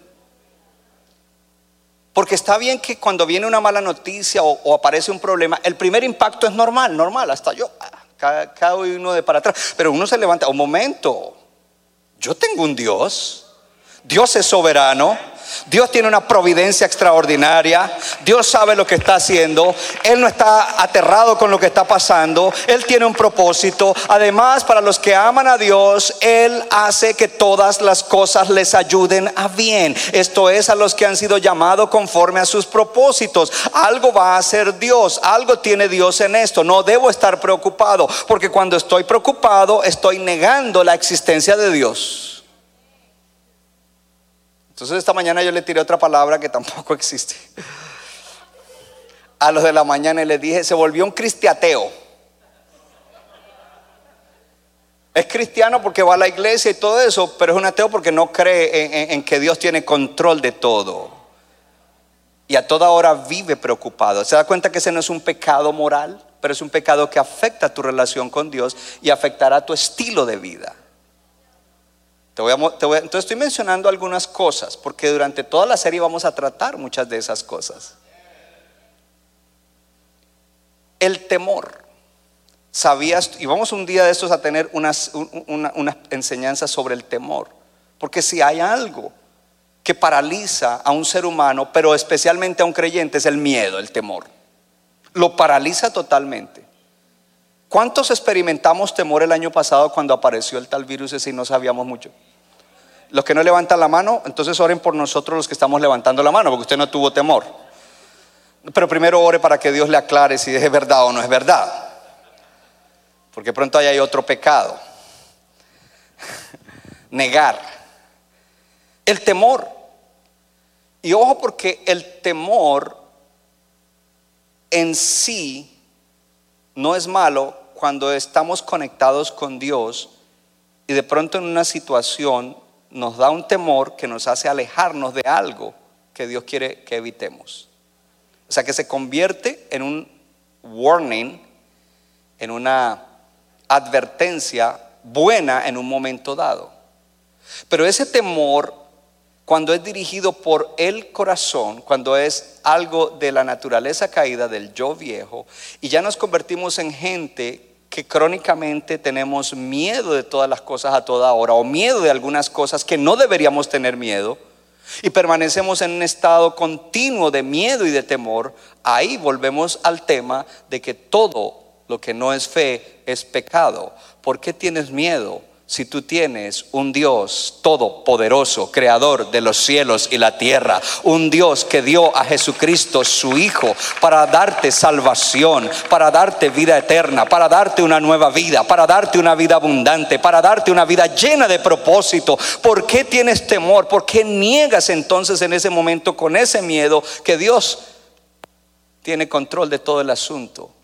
Porque está bien que cuando viene una mala noticia o, o aparece un problema, el primer impacto es normal, normal, hasta yo cada, uno de para atrás. Pero uno se levanta, un momento, yo tengo un Dios, Dios es soberano, Dios tiene una providencia extraordinaria. Dios sabe lo que está haciendo. Él no está aterrado con lo que está pasando. Él tiene un propósito. Además, para los que aman a Dios, Él hace que todas las cosas les ayuden a bien. Esto es a los que han sido llamados conforme a sus propósitos. Algo va a hacer Dios. Algo tiene Dios en esto. No debo estar preocupado. Porque cuando estoy preocupado, estoy negando la existencia de Dios. Entonces esta mañana yo le tiré otra palabra que tampoco existe. A los de la mañana y les dije, se volvió un cristiateo. Es cristiano porque va a la iglesia y todo eso, pero es un ateo porque no cree en, que Dios tiene control de todo. Y a toda hora vive preocupado. ¿Se da cuenta que ese no es un pecado moral? Pero es un pecado que afecta tu relación con Dios y afectará tu estilo de vida entonces estoy mencionando algunas cosas, porque durante toda la serie vamos a tratar muchas de esas cosas. El temor. ¿Sabías? Y vamos un día de estos a tener unas, una, enseñanza sobre el temor. Porque si hay algo que paraliza a un ser humano, pero especialmente a un creyente, es el miedo, el temor. Lo paraliza totalmente. ¿Cuántos experimentamos temor el año pasado cuando apareció el tal virus ese y no sabíamos mucho? Los que no levantan la mano, entonces oren por nosotros los que estamos levantando la mano, porque usted no tuvo temor. Pero primero ore para que Dios le aclare si es verdad o no es verdad. Porque pronto ahí hay otro pecado. Negar. El temor. Y ojo porque el temor en sí no es malo cuando estamos conectados con Dios y de pronto en una situación nos da un temor que nos hace alejarnos de algo que Dios quiere que evitemos. O sea que se convierte en un warning, en una advertencia buena en un momento dado. Pero ese temor, cuando es dirigido por el corazón, cuando es algo de la naturaleza caída del yo viejo, y ya nos convertimos en gente que crónicamente tenemos miedo de todas las cosas a toda hora, o miedo de algunas cosas que no deberíamos tener miedo, y permanecemos en un estado continuo de miedo y de temor, ahí volvemos al tema de que todo lo que no es fe es pecado. ¿Por qué tienes miedo? Si tú tienes un Dios todopoderoso, creador de los cielos y la tierra, un Dios que dio a Jesucristo su Hijo para darte salvación, para darte vida eterna, para darte una nueva vida, para darte una vida abundante, para darte una vida llena de propósito, ¿por qué tienes temor? ¿Por qué niegas entonces en ese momento con ese miedo que Dios tiene control de todo el asunto?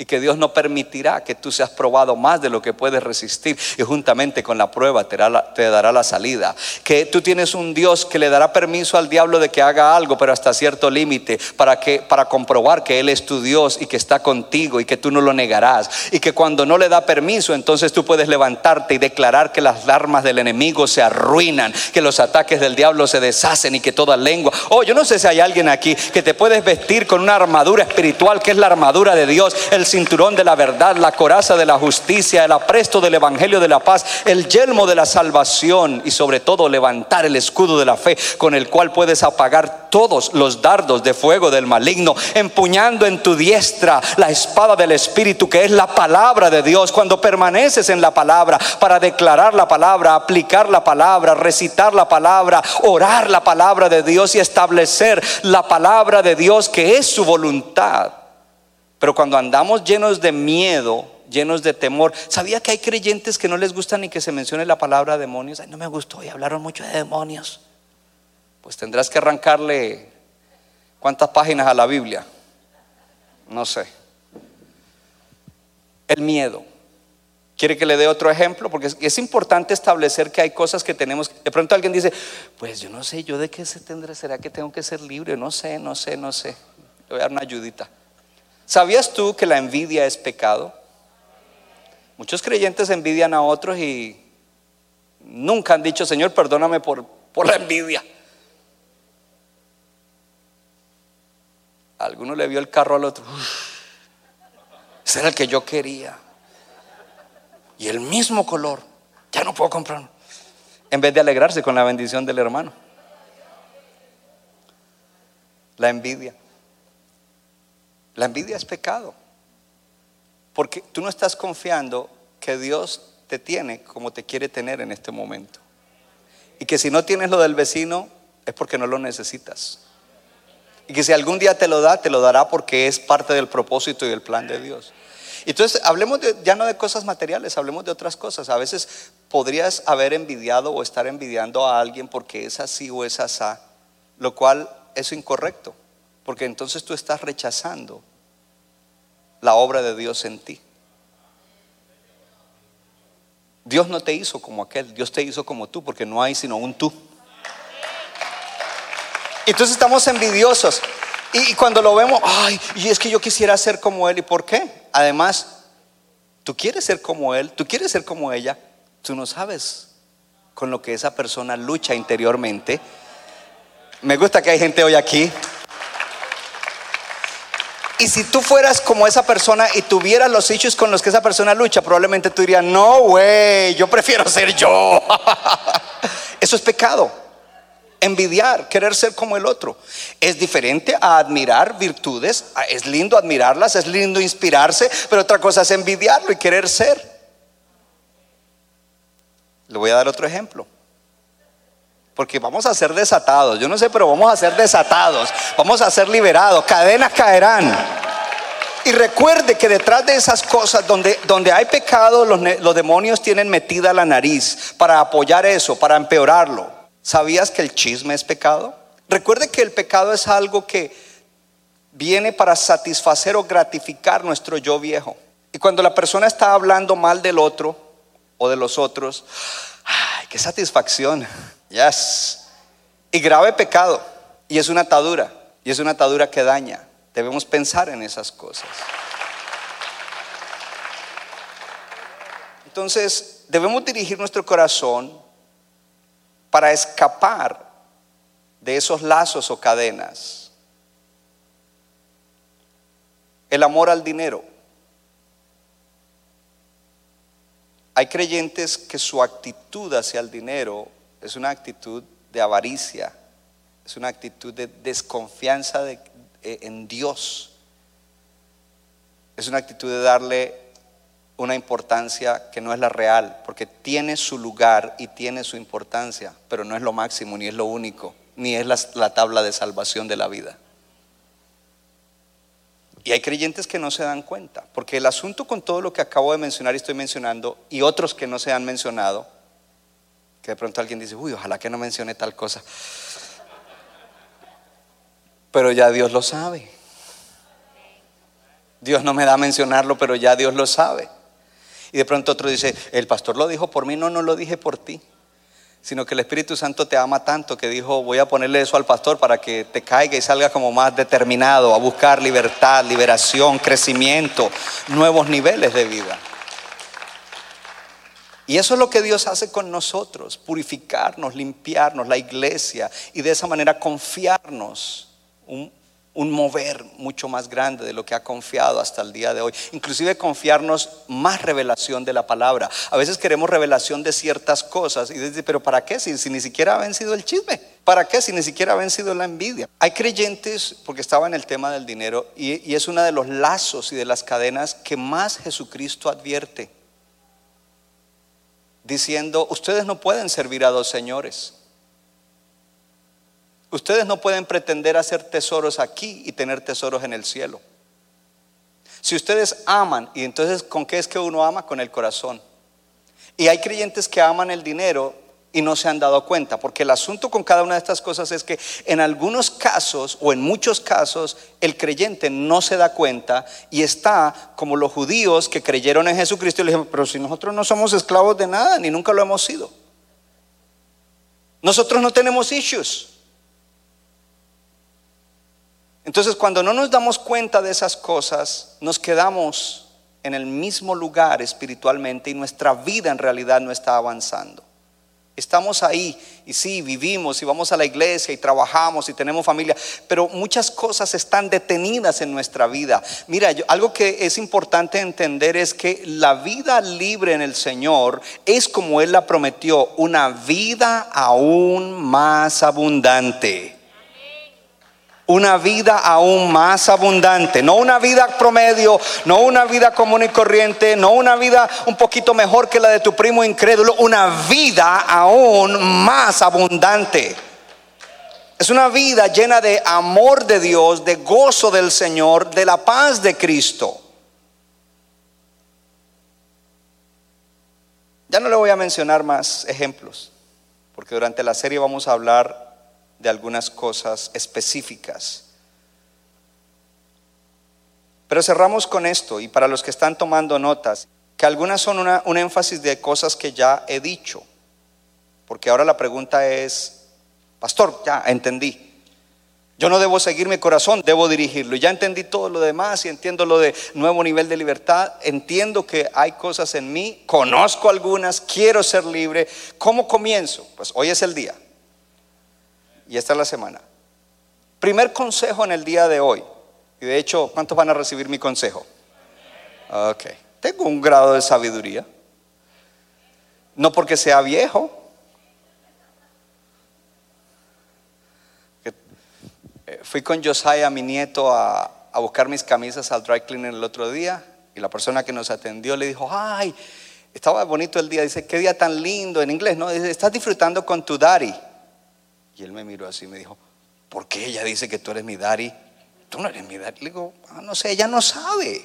Y que Dios no permitirá que tú seas probado más de lo que puedes resistir y juntamente con la prueba te dará, la, salida. Que tú tienes un Dios que le dará permiso al diablo de que haga algo, pero hasta cierto límite, para, para comprobar que Él es tu Dios y que está contigo y que tú no lo negarás. Y que cuando no le da permiso, entonces tú puedes levantarte y declarar que las armas del enemigo se arruinan, que los ataques del diablo se deshacen y que toda lengua... Oh, yo no sé si hay alguien aquí que te puedes vestir con una armadura espiritual que es la armadura de Dios. Cinturón de la verdad, la coraza de la justicia, el apresto del evangelio de la paz, el yelmo de la salvación y sobre todo levantar el escudo de la fe con el cual puedes apagar todos los dardos de fuego del maligno, empuñando en tu diestra la espada del Espíritu que es la palabra de Dios. Cuando permaneces en la palabra para declarar la palabra, aplicar la palabra, recitar la palabra, orar la palabra de Dios y establecer la palabra de Dios que es su voluntad pero cuando andamos llenos de miedo, llenos de temor, ¿sabía que hay creyentes que no les gusta ni que se mencione la palabra demonios? Ay, no me gustó y hablaron mucho de demonios. Pues tendrás que arrancarle cuántas páginas a la Biblia. No sé. El miedo. ¿Quiere que le dé otro ejemplo? Porque es, importante establecer que hay cosas que tenemos. De pronto alguien dice, pues yo no sé, yo de qué se tendré, será que tengo que ser libre, no sé, no sé, no sé. Le voy a dar una ayudita. ¿Sabías tú que la envidia es pecado? Muchos creyentes envidian a otros y nunca han dicho, Señor, perdóname por, por la envidia. Alguno le vio el carro al otro. ese era el que yo quería. Y el mismo color. Ya no puedo comprarlo. En vez de alegrarse con la bendición del hermano. La envidia. La envidia es pecado. Porque tú no estás confiando que Dios te tiene como te quiere tener en este momento. Y que si no tienes lo del vecino es porque no lo necesitas. Y que si algún día te lo da, te lo dará porque es parte del propósito y del plan de Dios. Entonces, hablemos ya no de cosas materiales, hablemos de otras cosas. A veces podrías haber envidiado o estar envidiando a alguien porque es así o es asá, lo cual es incorrecto, porque entonces tú estás rechazando la obra de Dios en ti. Dios no te hizo como aquel, Dios te hizo como tú, porque no hay sino un tú. Entonces estamos envidiosos. Y cuando lo vemos, ay, y es que yo quisiera ser como él. ¿Y por qué? Además, tú quieres ser como él, tú quieres ser como ella, tú no sabes con lo que esa persona lucha interiormente. Me gusta que hay gente hoy aquí y si tú fueras como esa persona y tuvieras los hechos con los que esa persona lucha, probablemente tú dirías, no, güey, yo prefiero ser yo. Eso es pecado. Envidiar, querer ser como el otro. Es diferente a admirar virtudes. Es lindo admirarlas, es lindo inspirarse, pero otra cosa es envidiarlo y querer ser. Le voy a dar otro ejemplo. Porque vamos a ser desatados. Yo no sé, pero vamos a ser desatados. Vamos a ser liberados. Cadenas caerán. Y recuerde que detrás de esas cosas donde, donde hay pecado, los, los demonios tienen metida la nariz para apoyar eso, para empeorarlo. ¿Sabías que el chisme es pecado? Recuerde que el pecado es algo que viene para satisfacer o gratificar nuestro yo viejo. Y cuando la persona está hablando mal del otro o de los otros, ¡ay, qué satisfacción! Yes. Y grave pecado. Y es una atadura. Y es una atadura que daña. Debemos pensar en esas cosas. Entonces, debemos dirigir nuestro corazón para escapar de esos lazos o cadenas. El amor al dinero. Hay creyentes que su actitud hacia el dinero es una actitud de avaricia, es una actitud de desconfianza de- eh, en Dios, es una actitud de darle una importancia que no es la real, porque tiene su lugar y tiene su importancia, pero no es lo máximo, ni es lo único, ni es la, la tabla de salvación de la vida. Y hay creyentes que no se dan cuenta, porque el asunto con todo lo que acabo de mencionar y estoy mencionando, y otros que no se han mencionado, que de pronto alguien dice, uy, ojalá que no mencione tal cosa, pero ya Dios lo sabe. Dios no me da a mencionarlo, pero ya Dios lo sabe. Y de pronto otro dice, el pastor lo dijo por mí, no, no lo dije por ti, sino que el Espíritu Santo te ama tanto que dijo, voy a ponerle eso al pastor para que te caiga y salga como más determinado a buscar libertad, liberación, crecimiento, nuevos niveles de vida. Y eso es lo que Dios hace con nosotros, purificarnos, limpiarnos, la iglesia, y de esa manera confiarnos un, mover mucho más grande de lo que ha confiado hasta el día de hoy. Inclusive confiarnos más revelación de la palabra. A veces queremos revelación de ciertas cosas y dice, pero ¿para qué si, si ni siquiera ha vencido el chisme? ¿Para qué si ni siquiera ha vencido la envidia? Hay creyentes, porque estaba en el tema del dinero, y, y es uno de los lazos y de las cadenas que más Jesucristo advierte diciendo, ustedes no pueden servir a dos señores. Ustedes no pueden pretender hacer tesoros aquí y tener tesoros en el cielo. Si ustedes aman, y entonces ¿con qué es que uno ama? Con el corazón. Y hay creyentes que aman el dinero y no se han dado cuenta, porque el asunto con cada una de estas cosas es que en algunos casos o en muchos casos el creyente no se da cuenta y está como los judíos que creyeron en Jesucristo y le dijeron, pero si nosotros no somos esclavos de nada, ni nunca lo hemos sido. Nosotros no tenemos issues. Entonces cuando no nos damos cuenta de esas cosas, nos quedamos en el mismo lugar espiritualmente y nuestra vida en realidad no está avanzando. Estamos ahí y sí, vivimos y vamos a la iglesia y trabajamos y tenemos familia, pero muchas cosas están detenidas en nuestra vida. Mira, yo- algo que es importante entender es que la vida libre en el Señor es como Él la prometió, una vida aún más abundante una vida aún más abundante, no una vida promedio, no una vida común y corriente, no una vida un poquito mejor que la de tu primo incrédulo, una vida aún más abundante. Es una vida llena de amor de Dios, de gozo del Señor, de la paz de Cristo. Ya no le voy a mencionar más ejemplos, porque durante la serie vamos a hablar de algunas cosas específicas. Pero cerramos con esto, y para los que están tomando notas, que algunas son un énfasis de cosas que ya he dicho, porque ahora la pregunta es, pastor, ya entendí. Yo no debo seguir mi corazón, debo dirigirlo. Ya entendí todo lo demás y entiendo lo de nuevo nivel de libertad. Entiendo que hay cosas en mí, conozco algunas, quiero ser libre. ¿Cómo comienzo? Pues hoy es el día. Y esta es la semana. Primer consejo en el día de hoy. Y de hecho, ¿cuántos van a recibir mi consejo? Ok. Tengo un grado de sabiduría. No porque sea viejo. Eh, Fui con Josiah, mi nieto, a, a buscar mis camisas al dry cleaner el otro día. Y la persona que nos atendió le dijo, ay, estaba bonito el día. Dice, qué día tan lindo. En inglés, ¿no? Dice, estás disfrutando con tu daddy. Y él me miró así y me dijo, ¿por qué ella dice que tú eres mi daddy? Tú no eres mi daddy. Le digo, "Ah, no sé, ella no sabe.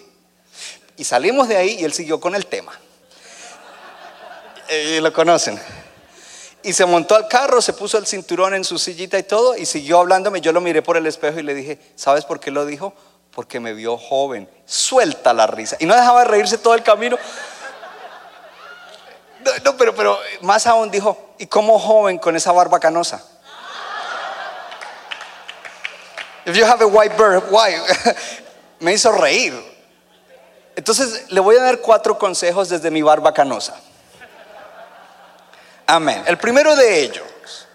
Y salimos de ahí y él siguió con el tema. Eh, lo conocen. Y se montó al carro, se puso el cinturón en su sillita y todo, y siguió hablándome. Yo lo miré por el espejo y le dije, ¿sabes por qué lo dijo? Porque me vio joven. Suelta la risa. Y no dejaba de reírse todo el camino. No, no, pero, pero más aún dijo, ¿y cómo joven con esa barba canosa? If you have a white bird, why? Me hizo reír. Entonces le voy a dar cuatro consejos desde mi barba canosa. Amén. El primero de ellos,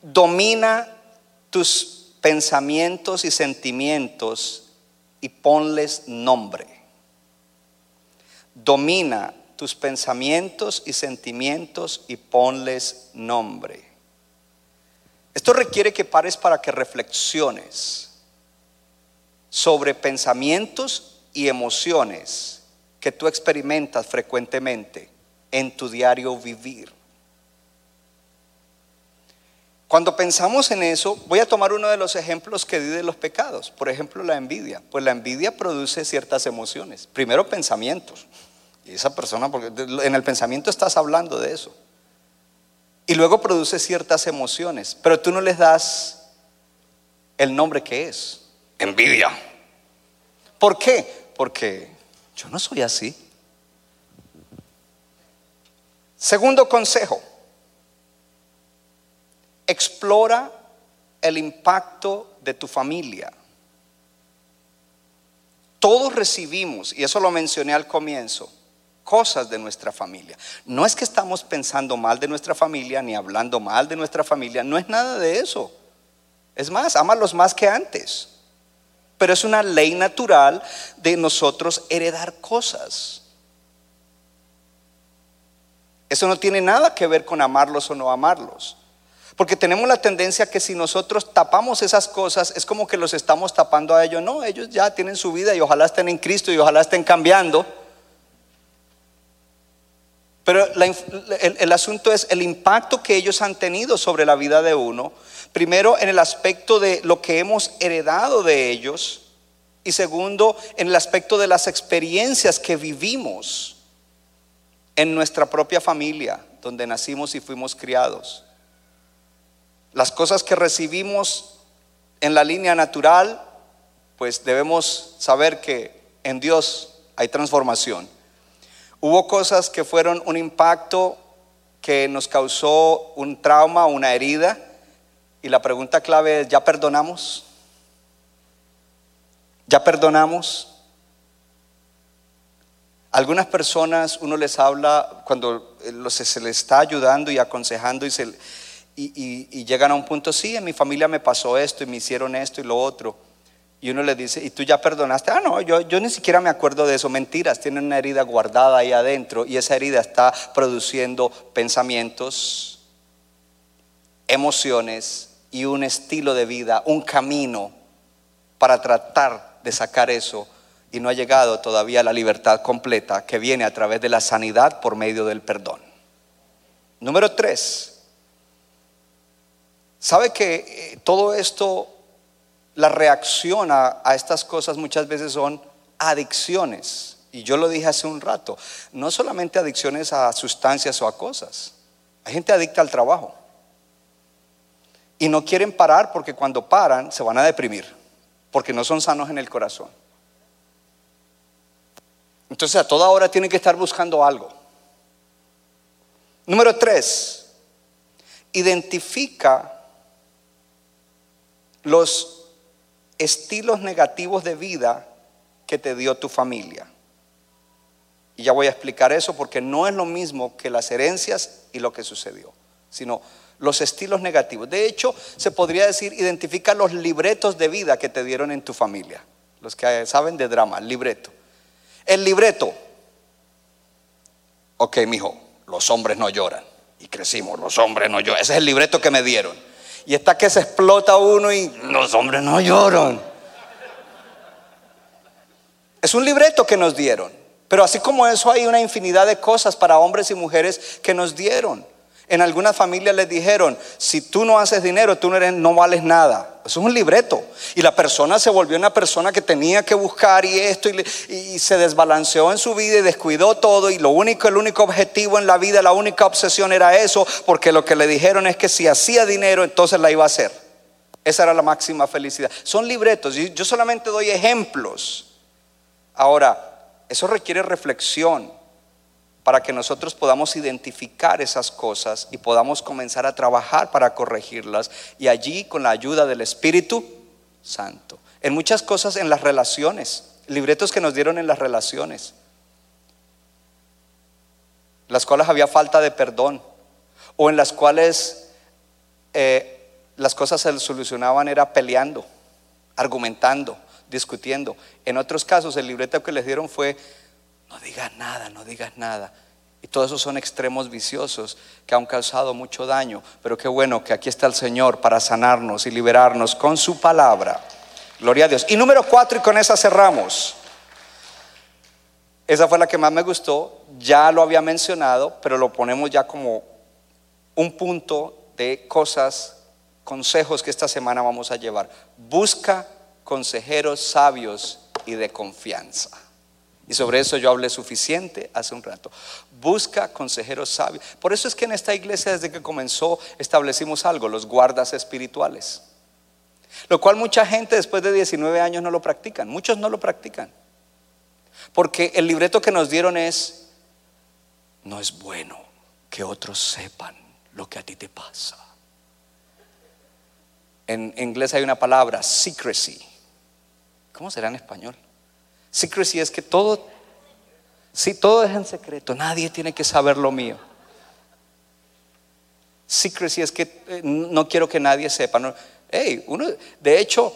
domina tus pensamientos y sentimientos y ponles nombre. Domina tus pensamientos y sentimientos y ponles nombre. Esto requiere que pares para que reflexiones sobre pensamientos y emociones que tú experimentas frecuentemente en tu diario vivir. Cuando pensamos en eso, voy a tomar uno de los ejemplos que di de los pecados. Por ejemplo, la envidia. Pues la envidia produce ciertas emociones. Primero pensamientos. Y esa persona, porque en el pensamiento estás hablando de eso. Y luego produce ciertas emociones. Pero tú no les das el nombre que es. Envidia. ¿Por qué? Porque yo no soy así. Segundo consejo explora el impacto de tu familia. Todos recibimos, y eso lo mencioné al comienzo, cosas de nuestra familia. No es que estamos pensando mal de nuestra familia, ni hablando mal de nuestra familia, no es nada de eso. Es más, ámalos más que antes. Pero es una ley natural de nosotros heredar cosas. Eso no tiene nada que ver con amarlos o no amarlos. Porque tenemos la tendencia que si nosotros tapamos esas cosas, es como que los estamos tapando a ellos. No, ellos ya tienen su vida y ojalá estén en Cristo y ojalá estén cambiando. Pero el, asunto es el impacto que ellos han tenido sobre la vida de uno. Primero, en el aspecto de lo que hemos heredado de ellos. Y segundo, en el aspecto de las experiencias que vivimos en nuestra propia familia, donde nacimos y fuimos criados. Las cosas que recibimos en la línea natural, pues debemos saber que en Dios hay transformación. Hubo cosas que fueron un impacto que nos causó un trauma, una herida, y la pregunta clave es, ¿ya perdonamos? ¿Ya perdonamos? Algunas personas uno les habla cuando se les está ayudando y aconsejando y se, y, llegan a un punto, sí, en mi familia me pasó esto y me hicieron esto y lo otro. Y uno le dice, ¿y tú ya perdonaste? Ah, no, yo, yo ni siquiera me acuerdo de eso. Mentiras, tienen una herida guardada ahí adentro y esa herida está produciendo pensamientos, emociones y un estilo de vida, un camino para tratar de sacar eso. Y no ha llegado todavía a la libertad completa que viene a través de la sanidad por medio del perdón. Número tres, ¿Sabe que eh, todo esto, la reacción a, estas cosas muchas veces son adicciones? Y yo lo dije hace un rato, no solamente adicciones a sustancias o a cosas. Hay gente adicta al trabajo. Y no quieren parar porque cuando paran se van a deprimir, porque no son sanos en el corazón. Entonces a toda hora tienen que estar buscando algo. Número tres, identifica los estilos negativos de vida que te dio tu familia. Y ya voy a explicar eso porque no es lo mismo que las herencias y lo que sucedió, sino los estilos negativos. De hecho, se podría decir, identifica los libretos de vida que te dieron en tu familia. Los que saben de drama, libreto. El libreto. Ok, mijo, los hombres no lloran. Y crecimos, los hombres no lloran. Ese es el libreto que me dieron. Y está que se explota uno y los hombres no lloran. Es un libreto que nos dieron. Pero así como eso hay una infinidad de cosas para hombres y mujeres que nos dieron. En algunas familias les dijeron, si tú no haces dinero, tú no, eres, no vales nada. Eso es un libreto. Y la persona se volvió una persona que tenía que buscar y esto y, se desbalanceó en su vida y descuidó todo. Y lo único, el único objetivo en la vida, la única obsesión era eso, porque lo que le dijeron es que si hacía dinero, entonces la iba a hacer. Esa era la máxima felicidad. Son libretos. Yo solamente doy ejemplos. Ahora, eso requiere reflexión para que nosotros podamos identificar esas cosas y podamos comenzar a trabajar para corregirlas y allí con la ayuda del Espíritu Santo. En muchas cosas en las relaciones, libretos que nos dieron en las relaciones, las cuales había falta de perdón, o en las cuales eh, las cosas se solucionaban era peleando, argumentando, discutiendo. En otros casos el libreto que les dieron fue, no digas nada, no digas nada. Y todos esos son extremos viciosos que han causado mucho daño. Pero qué bueno que aquí está el Señor para sanarnos y liberarnos con su palabra. Gloria a Dios. Y número cuatro, y con esa cerramos. Esa fue la que más me gustó. Ya lo había mencionado, pero lo ponemos ya como un punto de cosas, consejos que esta semana vamos a llevar. Busca consejeros sabios y de confianza. Y sobre eso yo hablé suficiente hace un rato. Busca consejeros sabios. Por eso es que en esta iglesia desde que comenzó establecimos algo, los guardas espirituales. Lo cual mucha gente después de 19 años no lo practican. Muchos no lo practican. Porque el libreto que nos dieron es, no es bueno que otros sepan lo que a ti te pasa. En inglés hay una palabra, secrecy. ¿Cómo será en español? Secrecy es que todo, si todo es en secreto, nadie tiene que saber lo mío. Secrecy es que eh, no quiero que nadie sepa. No. uno, de hecho,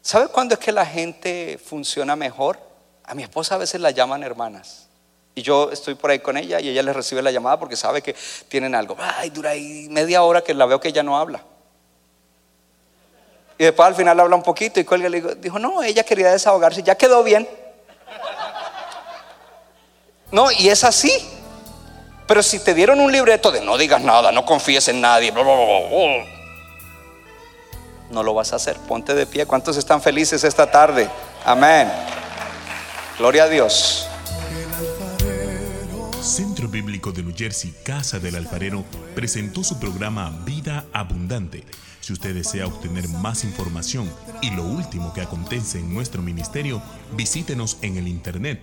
¿sabe cuándo es que la gente funciona mejor? A mi esposa a veces la llaman hermanas. Y yo estoy por ahí con ella y ella le recibe la llamada porque sabe que tienen algo. Ay, dura ahí media hora que la veo que ella no habla. Y después al final habla un poquito y cuelga y le dijo, no, ella quería desahogarse, ya quedó bien. No, y es así. Pero si te dieron un libreto de no digas nada, no confíes en nadie, no lo vas a hacer. Ponte de pie. ¿Cuántos están felices esta tarde? Amén. Gloria a Dios. Centro Bíblico de New Jersey, Casa del Alfarero, presentó su programa Vida Abundante si usted desea obtener más información y lo último que acontece en nuestro ministerio, visítenos en el internet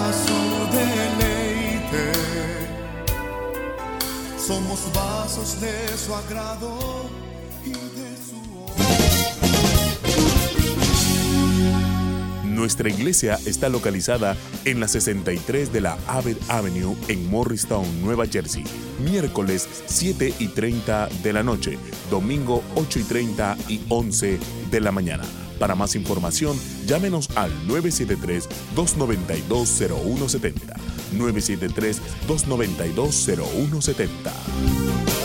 Somos vasos de su agrado y de su Nuestra iglesia está localizada en la 63 de la Abbott Avenue en Morristown, Nueva Jersey. Miércoles 7 y 30 de la noche, domingo 8 y 30 y 11 de la mañana. Para más información, llámenos al 973-292-0170. 973-292-0170.